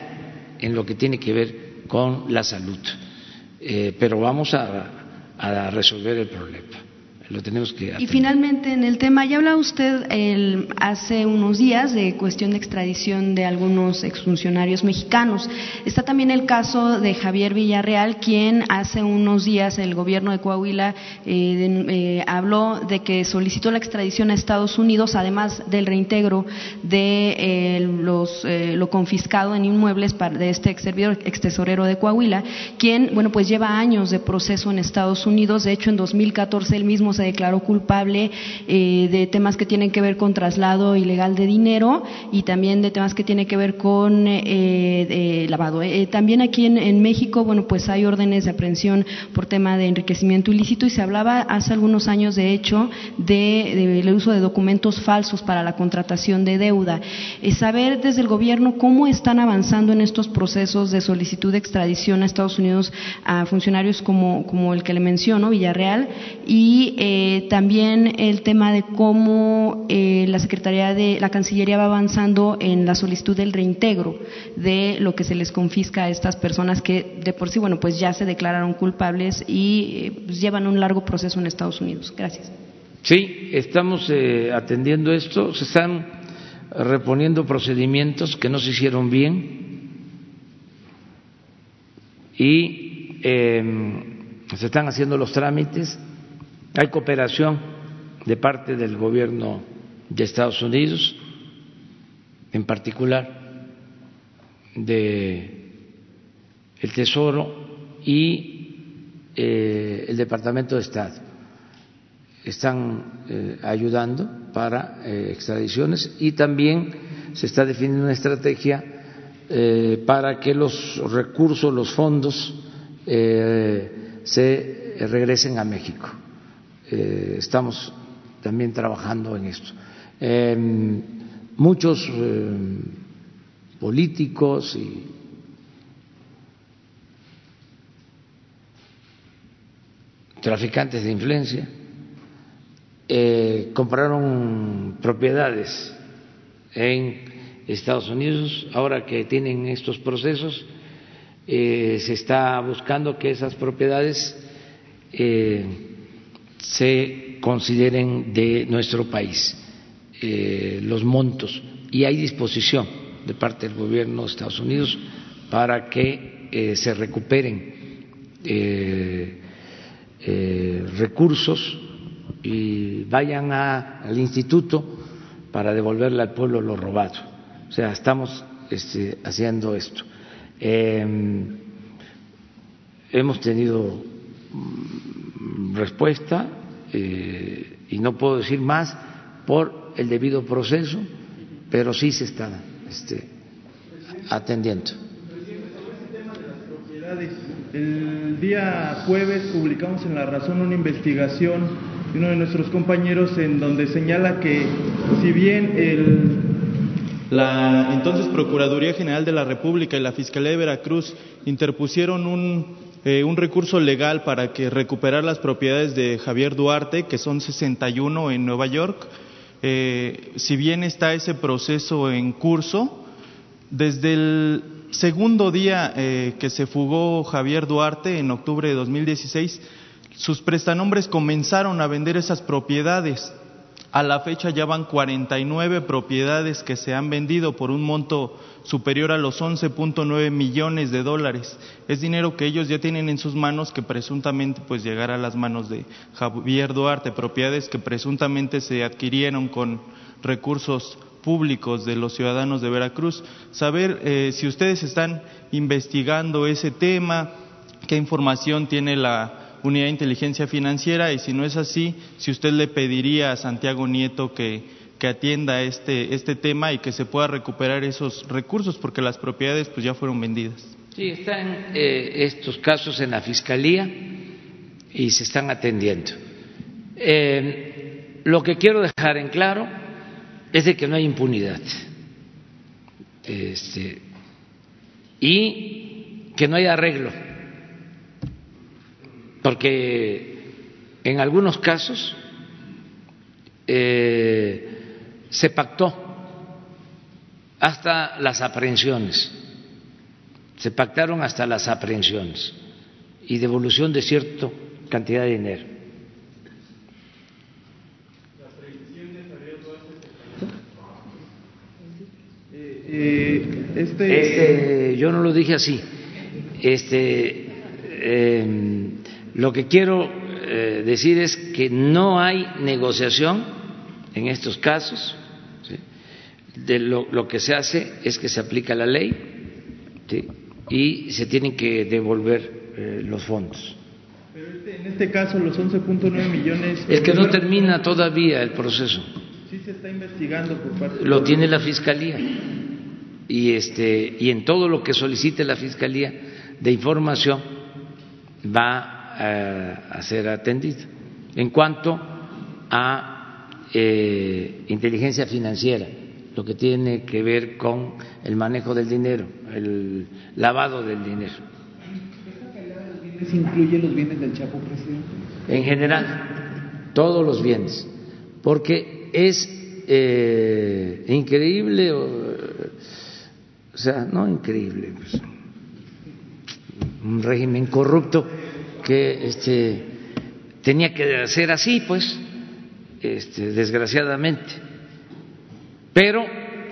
en lo que tiene que ver con la salud, eh, pero vamos a, a resolver el problema lo tenemos que Y finalmente, en el tema, ya hablaba usted el, hace unos días de cuestión de extradición de algunos exfuncionarios mexicanos. Está también el caso de Javier Villarreal, quien hace unos días el gobierno de Coahuila eh, eh, habló de que solicitó la extradición a Estados Unidos, además del reintegro de eh, los, lo confiscado en inmuebles de este ex servidor, ex tesorero de Coahuila, quien, bueno, pues lleva años de proceso en Estados Unidos. De hecho, en 2014 él mismo se declaró culpable eh, de temas que tienen que ver con traslado ilegal de dinero y también de temas que tienen que ver con eh, lavado. también aquí en, México, bueno, pues hay órdenes de aprehensión por tema de enriquecimiento ilícito y se hablaba hace algunos años, de hecho, del de, uso de documentos falsos para la contratación de deuda. saber desde el gobierno cómo están avanzando en estos procesos de solicitud de extradición a Estados Unidos a funcionarios como, como el que le menciono, Villarreal, y eh, también el tema de cómo eh, la Secretaría de la Cancillería va avanzando en la solicitud del reintegro de lo que se les confisca a estas personas que de por sí, bueno, pues ya se declararon culpables y eh, pues llevan un largo proceso en Estados Unidos. Gracias. Sí, estamos atendiendo esto. Se están reponiendo procedimientos que no se hicieron bien y em, se están haciendo los trámites. Hay cooperación de parte del gobierno de Estados Unidos, en particular de el Tesoro y eh, el Departamento de Estado. Están eh, ayudando para eh, extradiciones y también se está definiendo una estrategia para que los recursos, los fondos se regresen a México. Eh, estamos también trabajando en esto. Em, muchos políticos y traficantes de influencia compraron propiedades en Estados Unidos, ahora que tienen estos procesos, eh, se está buscando que esas propiedades eh, se consideren de nuestro país, eh, los montos, y hay disposición de parte del gobierno de Estados Unidos para que se recuperen recursos y vayan al instituto para devolverle al pueblo lo robado o sea, estamos este, haciendo esto. Em, hemos tenido respuesta eh, y no puedo decir más por el debido proceso, pero sí se está este, atendiendo. El día jueves publicamos en La Razón una investigación de uno de nuestros compañeros en donde señala que si bien el la entonces Procuraduría General de la República y la Fiscalía de Veracruz interpusieron un, eh, un recurso legal para que recuperar las propiedades de Javier Duarte, que son 61 en Nueva York. Eh, si bien está ese proceso en curso, desde el segundo día eh, que se fugó Javier Duarte, en octubre de 2016, sus prestanombres comenzaron a vender esas propiedades. A la fecha ya van 49 propiedades que se han vendido por un monto superior a los 11.9 millones de dólares. Es dinero que ellos ya tienen en sus manos que presuntamente pues llegará a las manos de Javier Duarte, propiedades que presuntamente se adquirieron con recursos públicos de los ciudadanos de Veracruz. Saber eh, si ustedes están investigando ese tema, qué información tiene la unidad de inteligencia financiera y si no es así, si usted le pediría a Santiago Nieto que, que atienda este, este tema y que se pueda recuperar esos recursos porque las propiedades pues ya fueron vendidas. Sí, están eh, estos casos en la Fiscalía y se están atendiendo. Eh, lo que quiero dejar en claro es de que no hay impunidad este, y que no hay arreglo porque en algunos casos eh, se pactó hasta las aprehensiones, se pactaron hasta las aprehensiones y devolución de cierta cantidad de dinero. Eh, este... este... yo no lo dije así. Este, eh, lo que quiero eh, decir es que no hay negociación en estos casos. De lo, que se hace es que se aplica la ley y se tienen que devolver eh, los fondos. Pero este, En este caso, los 11.9 millones... El que no termina todavía el proceso. Sí se está investigando por parte... Lo tiene la Fiscalía. Y, este, y en todo lo que solicite la Fiscalía de información va eh, a, ser atendido. En cuanto a eh, inteligencia financiera, lo que tiene que ver con el manejo del dinero, el lavado del dinero. incluye los bienes del Chapo, presidente? En general, todos los bienes, porque es eh, increíble, o, sea, no increíble, pues, un régimen corrupto que este, tenía que ser así, pues, este, desgraciadamente. Pero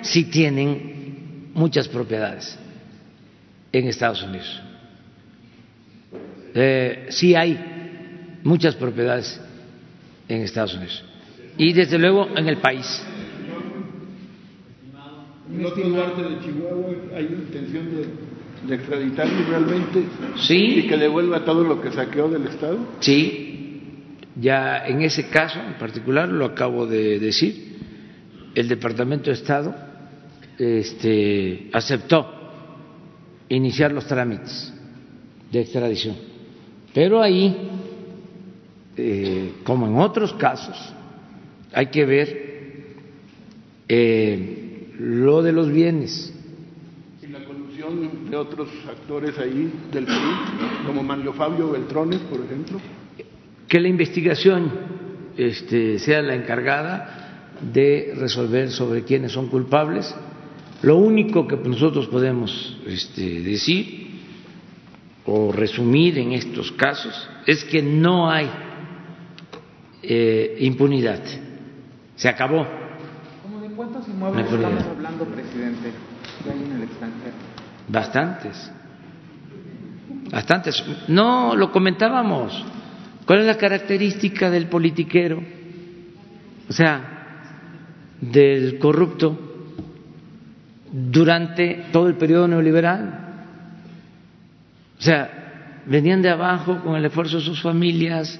sí tienen muchas propiedades en Estados Unidos. Eh, sí hay muchas propiedades en Estados Unidos. Y desde luego en el país. En otro parte de Chihuahua hay intención de de extraditarlo realmente sí. y que devuelva todo lo que saqueó del Estado? Sí, ya en ese caso en particular, lo acabo de decir, el Departamento de Estado este, aceptó iniciar los trámites de extradición. Pero ahí, eh, como en otros casos, hay que ver eh, lo de los bienes de otros actores ahí del Perú, como Manlio Fabio Beltrones, por ejemplo? Que la investigación este, sea la encargada de resolver sobre quiénes son culpables. Lo único que nosotros podemos este, decir o resumir en estos casos es que no hay eh, impunidad. Se acabó. ¿Cómo de cuántos inmuebles estamos hablando, presidente, que hay en el extranjero? Bastantes. Bastantes. No, lo comentábamos. ¿Cuál es la característica del politiquero? O sea, del corrupto durante todo el periodo neoliberal. O sea, venían de abajo con el esfuerzo de sus familias,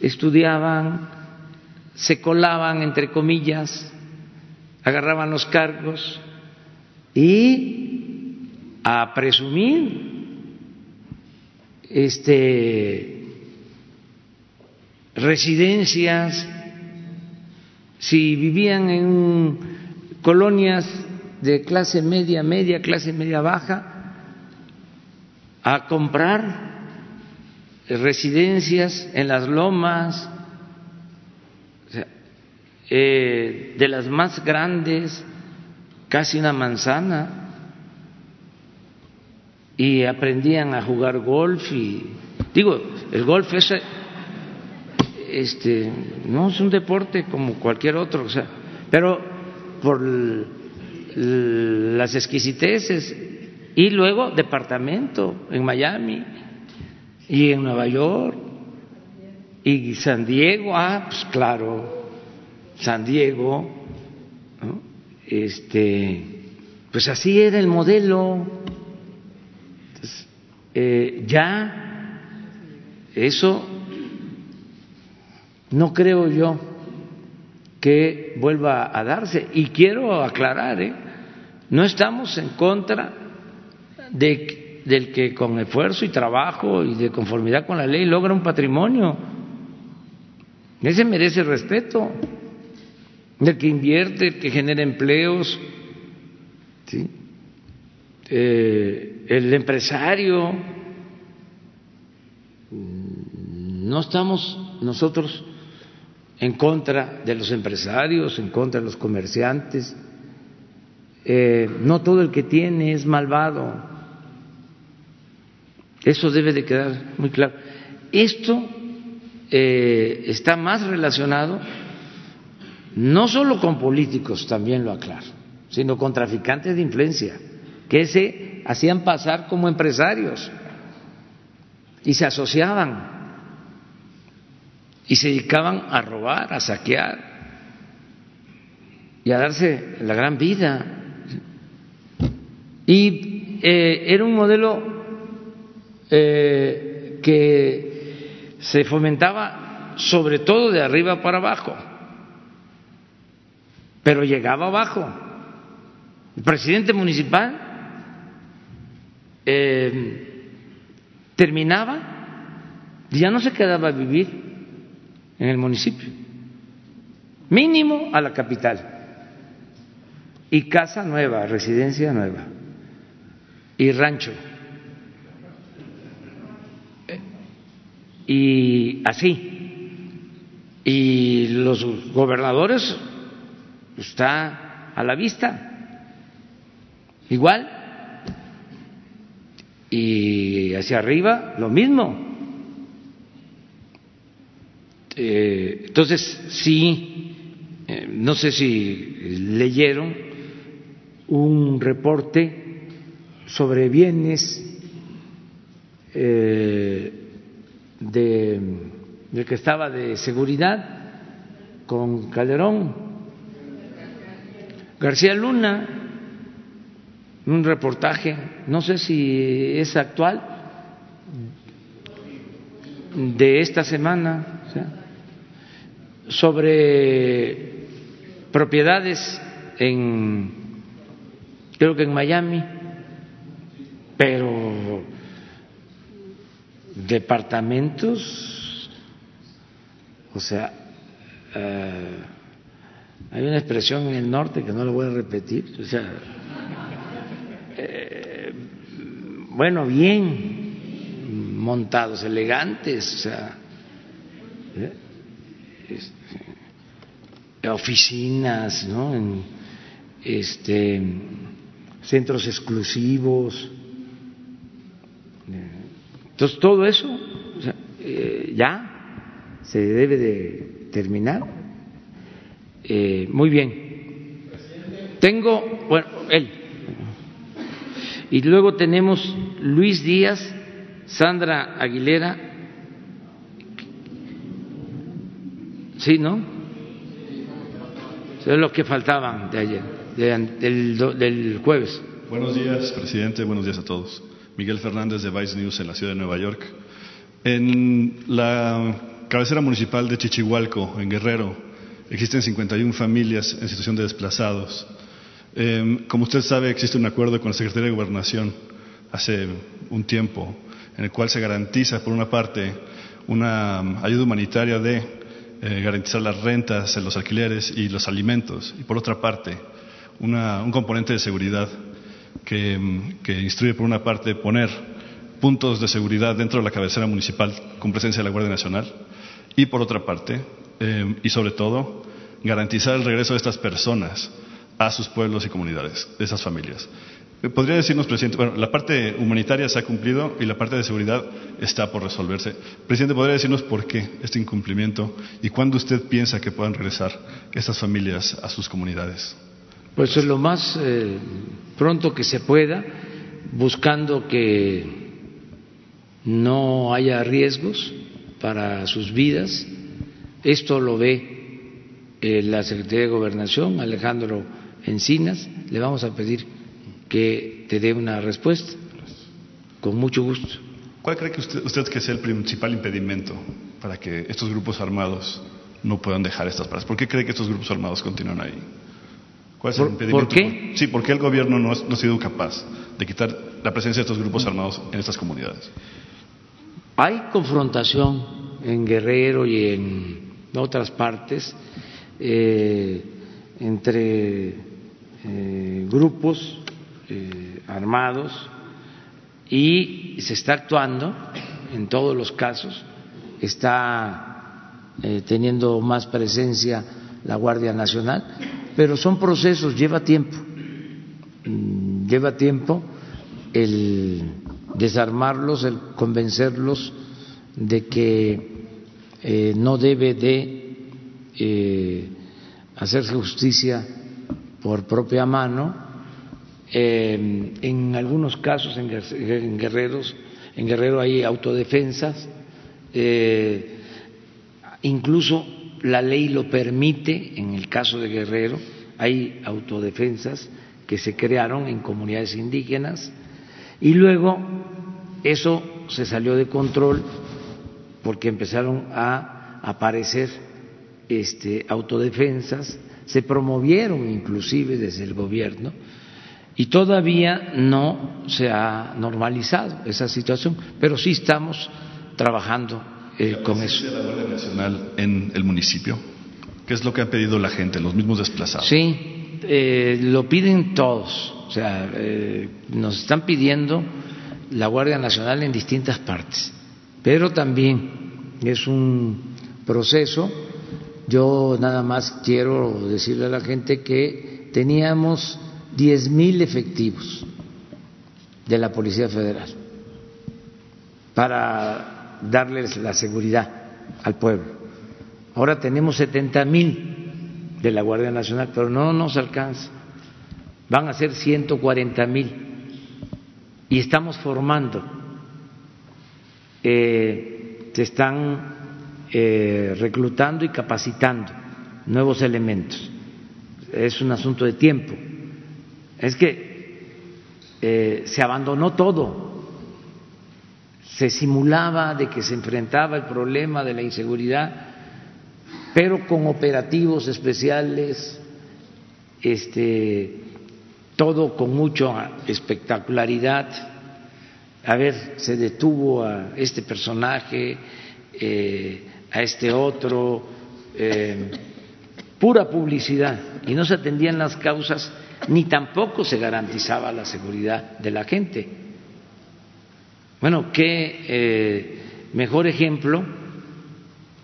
estudiaban, se colaban, entre comillas, agarraban los cargos y a presumir este residencias si vivían en colonias de clase media, media, clase media baja, a comprar residencias en las lomas, eh, de las más grandes, casi una manzana, y aprendían a jugar golf y digo el golf es este no es un deporte como cualquier otro o sea pero por las exquisiteces. Y luego departamento en Miami y en Nueva York y San Diego ah pues claro San Diego este pues así era el modelo. Eh, ya eso no creo yo que vuelva a darse. Y quiero aclarar, ¿eh? no estamos en contra de, del que con esfuerzo y trabajo y de conformidad con la ley logra un patrimonio. Ese merece respeto. Del que invierte, el que genera empleos, ¿sí? Eh, el empresario, no estamos nosotros en contra de los empresarios, en contra de los comerciantes, eh, no todo el que tiene es malvado, eso debe de quedar muy claro. Esto eh, está más relacionado no solo con políticos, también lo aclaro, sino con traficantes de influencia que se hacían pasar como empresarios y se asociaban y se dedicaban a robar, a saquear y a darse la gran vida. Y eh, era un modelo eh, que se fomentaba sobre todo de arriba para abajo, pero llegaba abajo. El presidente municipal eh, terminaba ya no se quedaba a vivir en el municipio, mínimo a la capital, y casa nueva, residencia nueva, y rancho. Y así. Y los gobernadores está a la vista. Igual. Y hacia arriba lo mismo. Eh, entonces, sí, eh, no sé si leyeron un reporte sobre bienes eh, de, de que estaba de seguridad con Calderón, García Luna, un reportaje, no sé si es actual, de esta semana, sobre propiedades en, creo que en Miami, pero departamentos, o sea, eh, hay una expresión en el norte que no lo voy a repetir, o sea, eh, bueno, bien montados, elegantes, o sea, ¿eh? Este, oficinas, ¿no? Este, centros exclusivos. Entonces, todo eso eh, ya se debe de terminar. Eh, muy bien. Tengo, bueno, él. Y luego tenemos Luis Díaz, Sandra Aguilera. Sí, ¿no? Eso es lo que faltaban de ayer, del, del jueves. Buenos días, presidente. Buenos días a todos. Miguel Fernández de Vice News en la ciudad de Nueva York. En la cabecera municipal de Chichihualco, en Guerrero, existen 51 familias en situación de desplazados. Eh, como usted sabe, existe un acuerdo con la Secretaría de Gobernación hace un tiempo, en el cual se garantiza, por una parte, una ayuda humanitaria de eh, garantizar las rentas, los alquileres y los alimentos, y por otra parte, una, un componente de seguridad que, que instruye, por una parte, poner puntos de seguridad dentro de la cabecera municipal con presencia de la Guardia Nacional, y por otra parte, eh, y sobre todo, garantizar el regreso de estas personas a sus pueblos y comunidades, de esas familias. Eh, ¿Podría decirnos, presidente, bueno, la parte humanitaria se ha cumplido y la parte de seguridad está por resolverse. Presidente, ¿podría decirnos por qué este incumplimiento y cuándo usted piensa que puedan regresar estas familias a sus comunidades? Pues lo más eh, pronto que se pueda, buscando que no haya riesgos para sus vidas. Esto lo ve eh, la Secretaría de Gobernación, Alejandro Encinas. Le vamos a pedir que te dé una respuesta. Con mucho gusto. ¿Cuál cree que usted, usted que sea el principal impedimento para que estos grupos armados no puedan dejar estas plazas? ¿Por qué cree que estos grupos armados continúan ahí? ¿Cuál es el impedimento? ¿Por qué? Sí, ¿por qué el gobierno no, no ha sido capaz de quitar la presencia de estos grupos armados en estas comunidades? Hay confrontación en Guerrero y en otras partes eh, entre eh, grupos eh, armados y se está actuando en todos los casos, está eh, teniendo más presencia la Guardia Nacional, pero son procesos, lleva tiempo, mm, lleva tiempo el desarmarlos, el convencerlos de que eh, no debe de eh, hacerse justicia por propia mano. Eh, en algunos casos, en, guerreros, en Guerrero hay autodefensas, eh, incluso la ley lo permite. En el caso de Guerrero hay autodefensas que se crearon en comunidades indígenas y luego eso se salió de control porque empezaron a aparecer este, autodefensas, se promovieron inclusive desde el gobierno y todavía no se ha normalizado esa situación, pero sí estamos trabajando eh, con eso. la Guardia Nacional en el municipio? ¿Qué es lo que ha pedido la gente, los mismos desplazados? Sí, eh, lo piden todos. O sea, eh, nos están pidiendo la Guardia Nacional en distintas partes, pero también es un proceso. Yo nada más quiero decirle a la gente que teníamos diez mil efectivos de la Policía Federal para darles la seguridad al pueblo. Ahora tenemos setenta mil de la Guardia Nacional, pero no nos alcanza. Van a ser ciento cuarenta mil y estamos formando. Eh, se están eh, reclutando y capacitando nuevos elementos. Es un asunto de tiempo es que eh, se abandonó todo, se simulaba de que se enfrentaba el problema de la inseguridad, pero con operativos especiales, este, todo con mucha espectacularidad. A ver, se detuvo a este personaje, eh, a este otro, eh, pura publicidad, y no se atendían las causas ni tampoco se garantizaba la seguridad de la gente. Bueno, qué eh, mejor ejemplo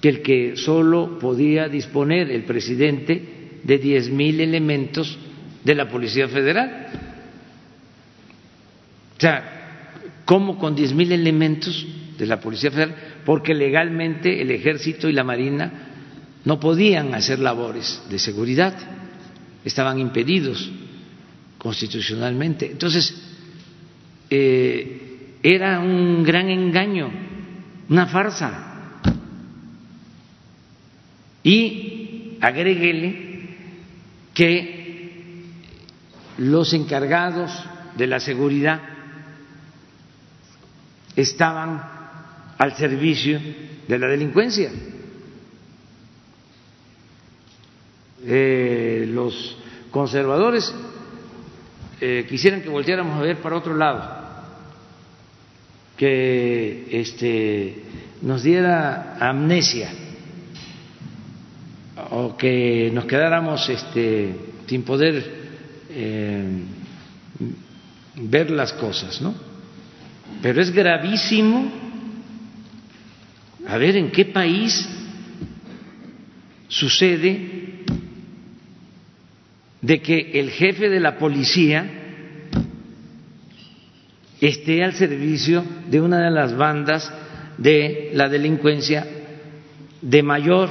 que el que solo podía disponer el presidente de diez mil elementos de la Policía Federal. O sea, ¿cómo con diez mil elementos de la Policía Federal? Porque legalmente el Ejército y la Marina no podían hacer labores de seguridad, estaban impedidos constitucionalmente. Entonces, eh, era un gran engaño, una farsa. Y agréguele que los encargados de la seguridad estaban al servicio de la delincuencia. Eh, los conservadores eh, quisieran que volteáramos a ver para otro lado, que este, nos diera amnesia o que nos quedáramos este, sin poder eh, ver las cosas, ¿no? Pero es gravísimo a ver en qué país sucede de que el jefe de la policía esté al servicio de una de las bandas de la delincuencia de mayor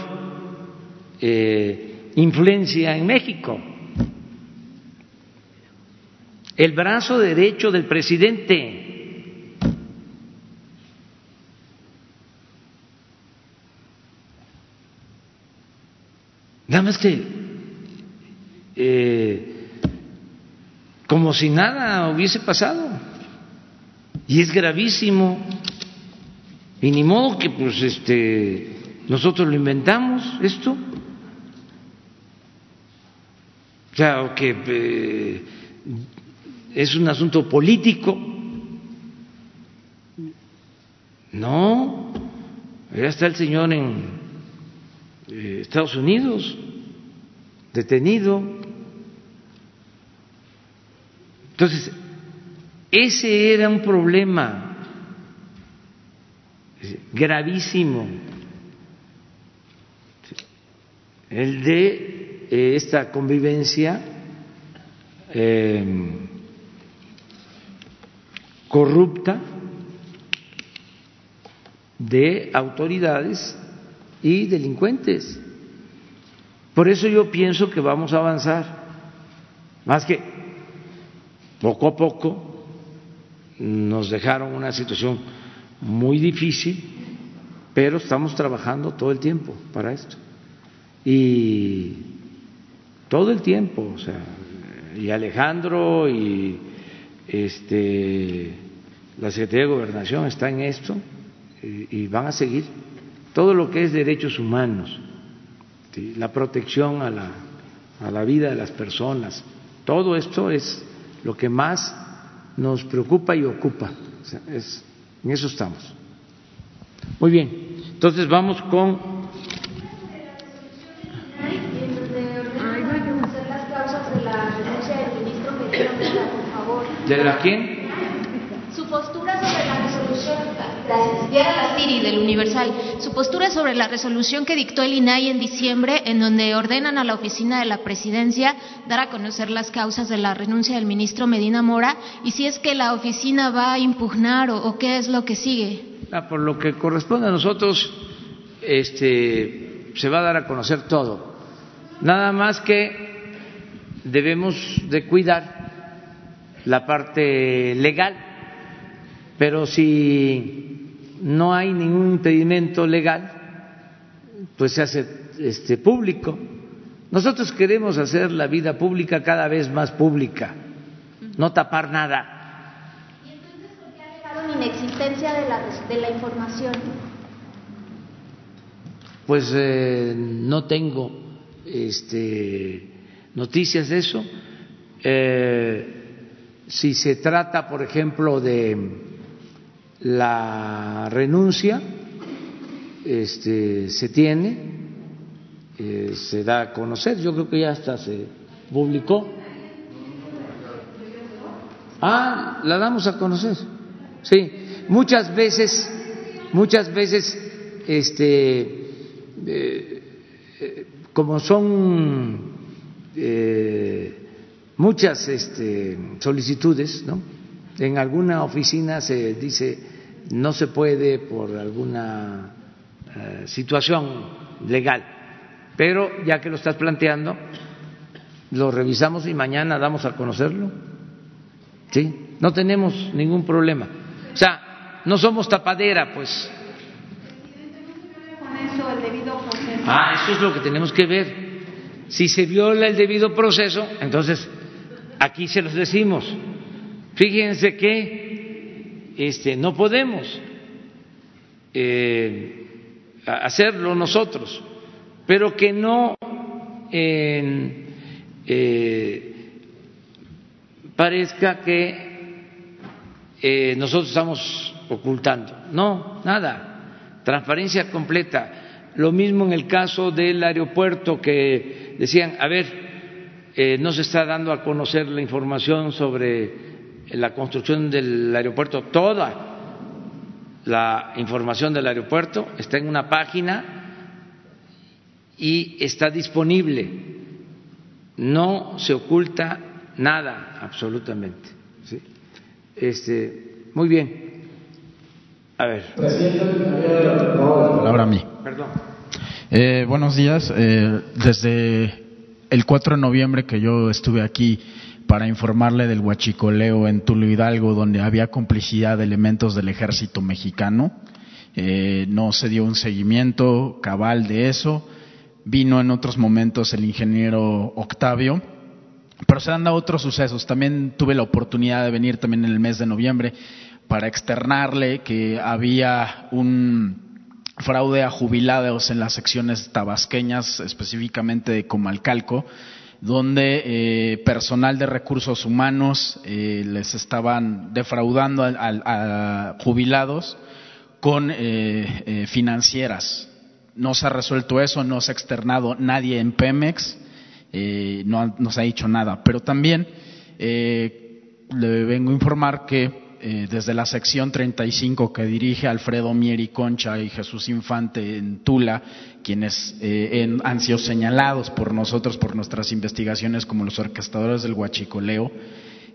eh, influencia en México. El brazo derecho del presidente. Nada más que eh, como si nada hubiese pasado. Y es gravísimo. Y ni modo que pues este nosotros lo inventamos esto. O que eh, es un asunto político. No, ya está el señor en eh, Estados Unidos, detenido. Entonces, ese era un problema gravísimo, el de eh, esta convivencia em, corrupta de autoridades y delincuentes. Por eso yo pienso que vamos a avanzar, más que poco a poco nos dejaron una situación muy difícil, pero estamos trabajando todo el tiempo para esto. Y todo el tiempo, o sea, y Alejandro y este la Secretaría de Gobernación está en esto y, van a seguir todo lo que es derechos humanos, la protección a la, a la vida de las personas, todo esto es lo que más nos preocupa y ocupa. es, en eso estamos. Muy bien, entonces vamos con ¿De la quién? Su postura sobre la resolución, gracias, Diana Lastiri del Universal, su postura sobre la resolución que dictó el INAI en diciembre, en donde ordenan a la oficina de la presidencia dar a conocer las causas de la renuncia del ministro Medina Mora y si es que la oficina va a impugnar o, qué es lo que sigue. Ah, por lo que corresponde a nosotros, este, se va a dar a conocer todo. Nada más que debemos de cuidar la parte legal, pero si no hay ningún impedimento legal, pues se hace este, público. Nosotros queremos hacer la vida pública cada vez más pública, no tapar nada. ¿Y entonces por qué alegaron inexistencia de la, de la información? Pues eh, no tengo este, noticias de eso. Eh, si se trata, por ejemplo, de la renuncia, este, se tiene, eh, se da a conocer, yo creo que ya hasta se publicó. Ah, la damos a conocer. Sí, muchas veces, muchas veces, este, eh, eh, como son muchas este, solicitudes, ¿no? En alguna oficina se dice no se puede por alguna eh, situación legal, pero ya que lo estás planteando, lo revisamos y mañana damos a conocerlo. ¿Sí? No tenemos ningún problema. O sea, no somos tapadera, pues. Ah, eso es lo que tenemos que ver. Si se viola el debido proceso, entonces aquí se los decimos. Fíjense que este, no podemos eh, hacerlo nosotros, pero que no eh, parezca que eh, nosotros estamos ocultando. No, nada. Transparencia completa. Lo mismo en el caso del aeropuerto que decían, a ver, no se está dando a conocer la información sobre la construcción del aeropuerto, toda la información del aeropuerto está en una página y está disponible. No se oculta nada, absolutamente. Este, muy bien. A ver. Palabra a mí. Perdón. Eh, buenos días. Eh, desde el 4 de noviembre que yo estuve aquí para informarle del huachicoleo en Tulo Hidalgo, donde había complicidad de elementos del ejército mexicano. Eh, no se dio un seguimiento cabal de eso. Vino en otros momentos el ingeniero Octavio, pero se han dado otros sucesos. También tuve la oportunidad de venir también en el mes de noviembre para externarle que había un fraude a jubilados en las secciones tabasqueñas, específicamente de Comalcalco, donde eh, personal de recursos humanos eh, les estaban defraudando a, jubilados con eh, financieras. No se ha resuelto eso, no se ha externado nadie en Pemex, no, no, se ha dicho nada. Pero también le vengo a informar que eh, desde la sección 35 que dirige Alfredo Mieri Concha y Jesús Infante en Tula, quienes eh, han sido señalados por nosotros, por nuestras investigaciones como los orquestadores del huachicoleo,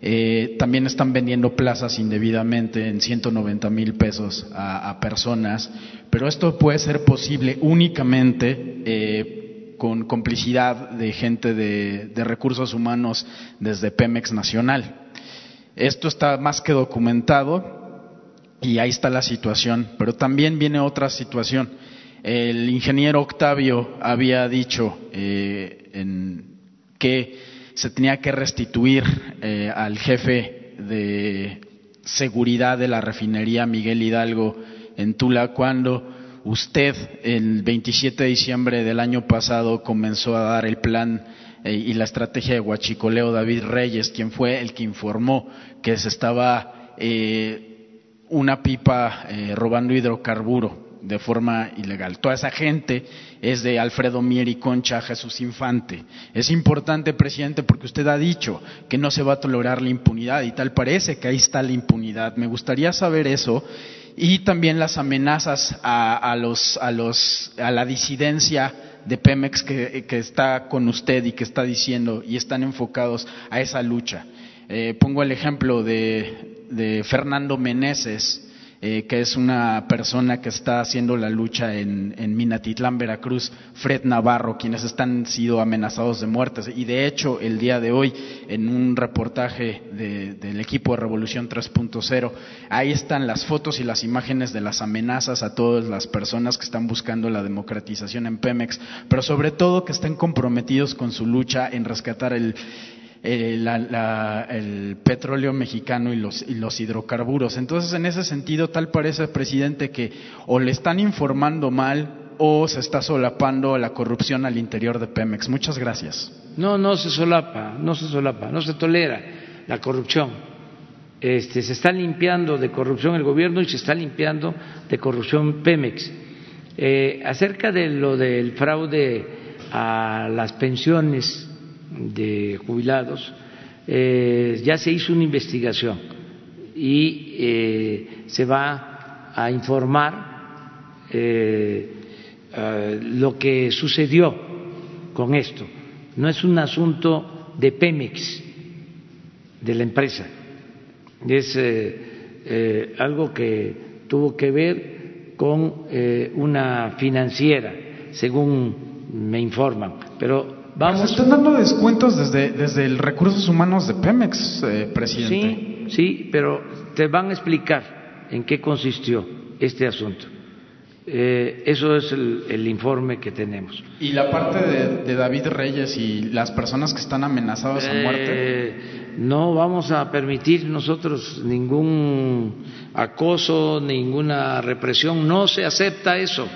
eh, también están vendiendo plazas indebidamente en 190 mil pesos a, personas, pero esto puede ser posible únicamente con complicidad de gente de recursos humanos desde Pemex Nacional. Esto está más que documentado y ahí está la situación. Pero también viene otra situación. El ingeniero Octavio había dicho eh, en que se tenía que restituir eh, al jefe de seguridad de la refinería Miguel Hidalgo en Tula cuando usted el 27 de diciembre del año pasado comenzó a dar el plan y la estrategia de Huachicoleo David Reyes, quien fue el que informó que se estaba eh, una pipa eh, robando hidrocarburo de forma ilegal. Toda esa gente es de Alfredo Mier y Concha Jesús Infante. Es importante, presidente, porque usted ha dicho que no se va a tolerar la impunidad y tal parece que ahí está la impunidad. Me gustaría saber eso y también las amenazas a, los, a, los, a la disidencia de Pemex que, está con usted y que está diciendo y están enfocados a esa lucha. Eh, pongo el ejemplo de, de Fernando Meneses, eh, que es una persona que está haciendo la lucha en, Minatitlán, Veracruz, Fred Navarro, quienes están sido amenazados de muerte. Y de hecho, el día de hoy, en un reportaje del equipo de Revolución 3.0, ahí están las fotos y las imágenes de las amenazas a todas las personas que están buscando la democratización en Pemex, pero sobre todo que estén comprometidos con su lucha en rescatar el eh, el petróleo mexicano y los, y los hidrocarburos. Entonces, en ese sentido, tal parece, presidente, que o le están informando mal o se está solapando la corrupción al interior de Pemex. Muchas gracias. No, no se solapa, no se solapa, no se tolera la corrupción. Este, se está limpiando de corrupción el gobierno y se está limpiando de corrupción Pemex. Eh, acerca de lo del fraude a las pensiones de jubilados, eh, ya se hizo una investigación y eh, se va a informar eh, lo que sucedió con esto. No es un asunto de Pemex, de la empresa, es algo que tuvo que ver con una financiera, según me informan, pero se están dando descuentos desde, desde el recursos humanos de Pemex, eh, presidente. Sí, sí, pero te van a explicar en qué consistió este asunto. Eh, eso es el, informe que tenemos. ¿Y la parte de, David Reyes y las personas que están amenazadas a muerte? Eh, no vamos a permitir nosotros ningún acoso, ninguna represión. No se acepta eso.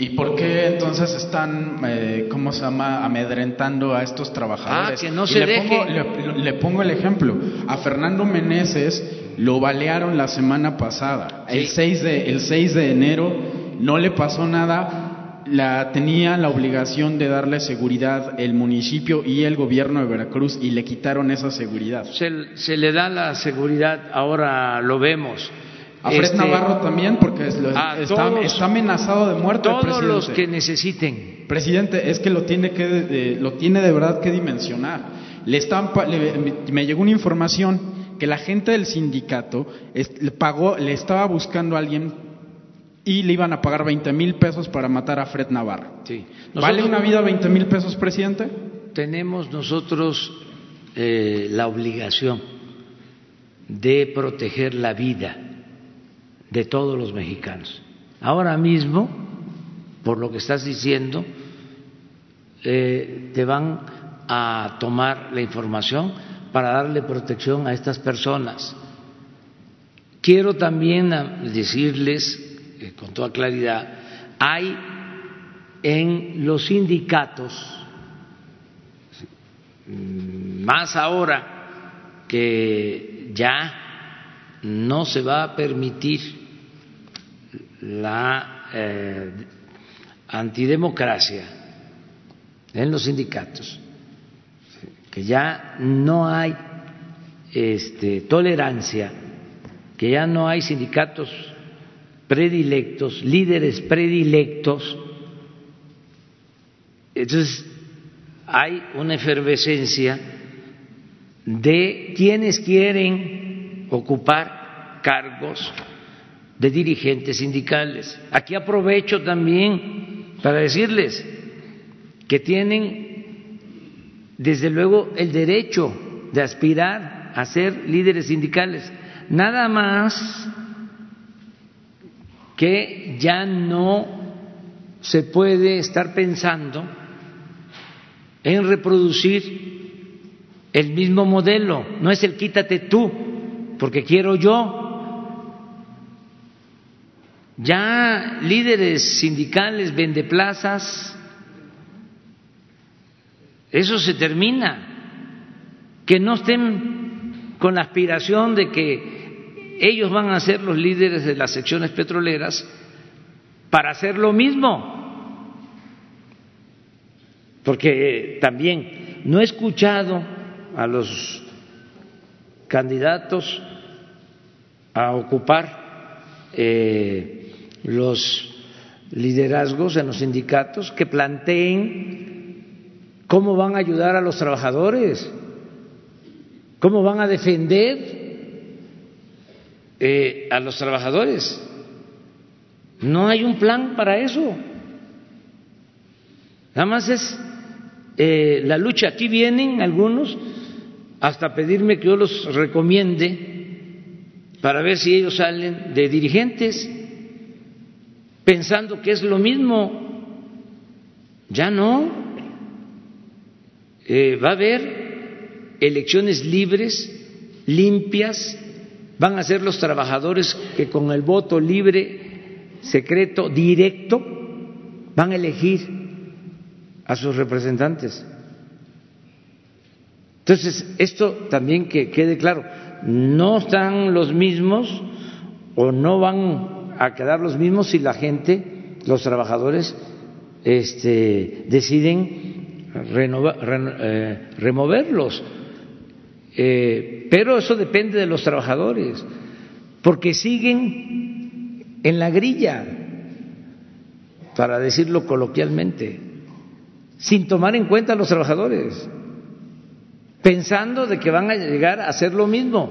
¿Y por qué entonces están, eh, cómo se llama, amedrentando a estos trabajadores? Ah, que no se le, pongo, le, pongo, el ejemplo. A Fernando Meneses lo balearon la semana pasada. El, 6 de, el 6 de enero no le pasó nada. La, tenía la obligación de darle seguridad el municipio y el gobierno de Veracruz y le quitaron esa seguridad. Se, se le da la seguridad, ahora lo vemos a Fred este, Navarro también, porque está, amenazado de muerte. Todos los que necesiten. Presidente, es que lo tiene que lo tiene de verdad que dimensionar. Le están, me llegó una información que la gente del sindicato le pagó, le estaba buscando a alguien y le iban a pagar 20 mil pesos para matar a Fred Navarro. Sí. ¿Vale una vida 20 mil pesos, presidente? Tenemos nosotros eh, la obligación de proteger la vida de todos los mexicanos. Ahora mismo, por lo que estás diciendo, eh, te van a tomar la información para darle protección a estas personas. Quiero también decirles eh, con toda claridad, hay en los sindicatos, más ahora que ya no se va a permitir la eh, antidemocracia en los sindicatos, que ya no hay este, tolerancia, que ya no hay sindicatos predilectos, líderes predilectos, entonces hay una efervescencia de quienes quieren ocupar cargos de dirigentes sindicales. Aquí aprovecho también para decirles que tienen, desde luego, el derecho de aspirar a ser líderes sindicales, nada más que ya no se puede estar pensando en reproducir el mismo modelo, no es el quítate tú, porque quiero yo. Ya líderes sindicales, vendeplazas, eso se termina. Que no estén con la aspiración de que ellos van a ser los líderes de las secciones petroleras para hacer lo mismo. Porque también no he escuchado a los candidatos a ocupar eh, los liderazgos en los sindicatos que planteen cómo van a ayudar a los trabajadores, cómo van a defender eh, a los trabajadores. No hay un plan para eso. Nada más es eh, la lucha. Aquí vienen algunos hasta pedirme que yo los recomiende para ver si ellos salen de dirigentes, pensando que es lo mismo. Ya no. Eh, va a haber elecciones libres, limpias, van a ser los trabajadores que con el voto libre, secreto, directo, van a elegir a sus representantes. Entonces, esto también que quede claro, no están los mismos o no van a quedar los mismos si la gente, los trabajadores, este, deciden eh, removerlos. Eh, pero eso depende de los trabajadores, porque siguen en la grilla, para decirlo coloquialmente, sin tomar en cuenta a los trabajadores pensando de que van a llegar a hacer lo mismo.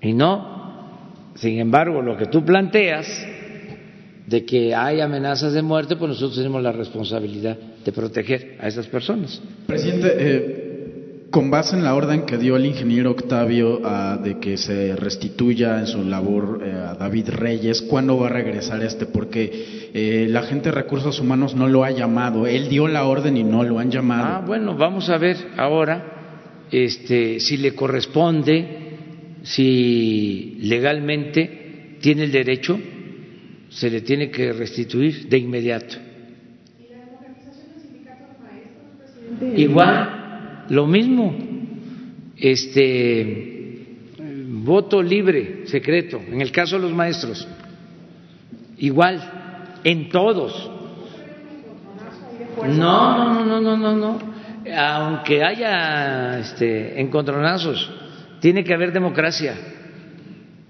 Y no, sin embargo, lo que tú planteas de que hay amenazas de muerte, pues nosotros tenemos la responsabilidad de proteger a esas personas. Presidente, eh, con base en la orden que dio el ingeniero Octavio ah, de que se restituya en su labor eh, a David Reyes, ¿cuándo va a regresar este? Porque eh, la gente de recursos humanos no lo ha llamado. Él dio la orden y no lo han llamado. Ah, bueno, vamos a ver ahora este, si le corresponde, si legalmente tiene el derecho, se le tiene que restituir de inmediato. ¿Y maestros, Igual lo mismo, este voto libre, secreto, en el caso de los maestros, igual, en todos. No, no, no, no, no, no. Aunque haya este, encontronazos, tiene que haber democracia.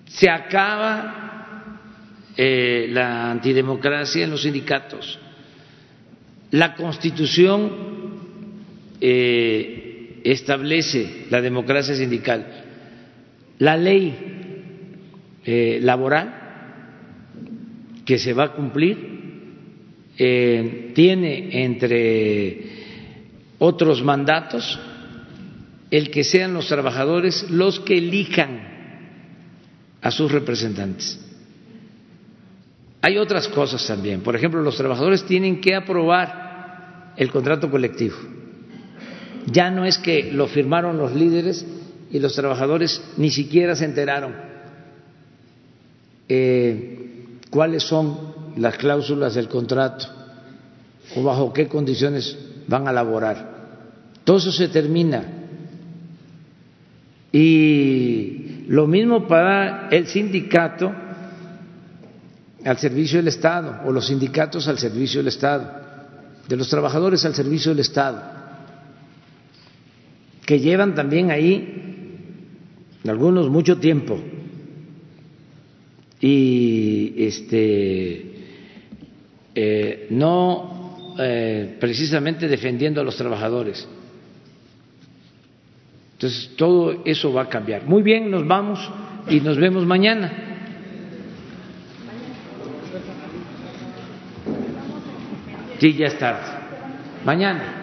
Se acaba eh, la antidemocracia en los sindicatos. La Constitución eh, establece la democracia sindical, la ley eh, laboral que se va a cumplir tiene entre otros mandatos el que sean los trabajadores los que elijan a sus representantes. Hay otras cosas también. Por ejemplo, los trabajadores tienen que aprobar el contrato colectivo ya no es que lo firmaron los líderes y los trabajadores ni siquiera se enteraron eh, cuáles son las cláusulas del contrato o bajo qué condiciones van a laborar. Todo eso se termina. Y lo mismo para el sindicato al servicio del Estado o los sindicatos al servicio del Estado, de los trabajadores al servicio del Estado que llevan también ahí algunos mucho tiempo y este eh, no eh, precisamente defendiendo a los trabajadores. Entonces todo eso va a cambiar. Muy bien, nos vamos y nos vemos mañana. Sí, ya está. Mañana.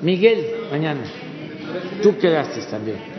Miguel, mañana. Tú quedaste también.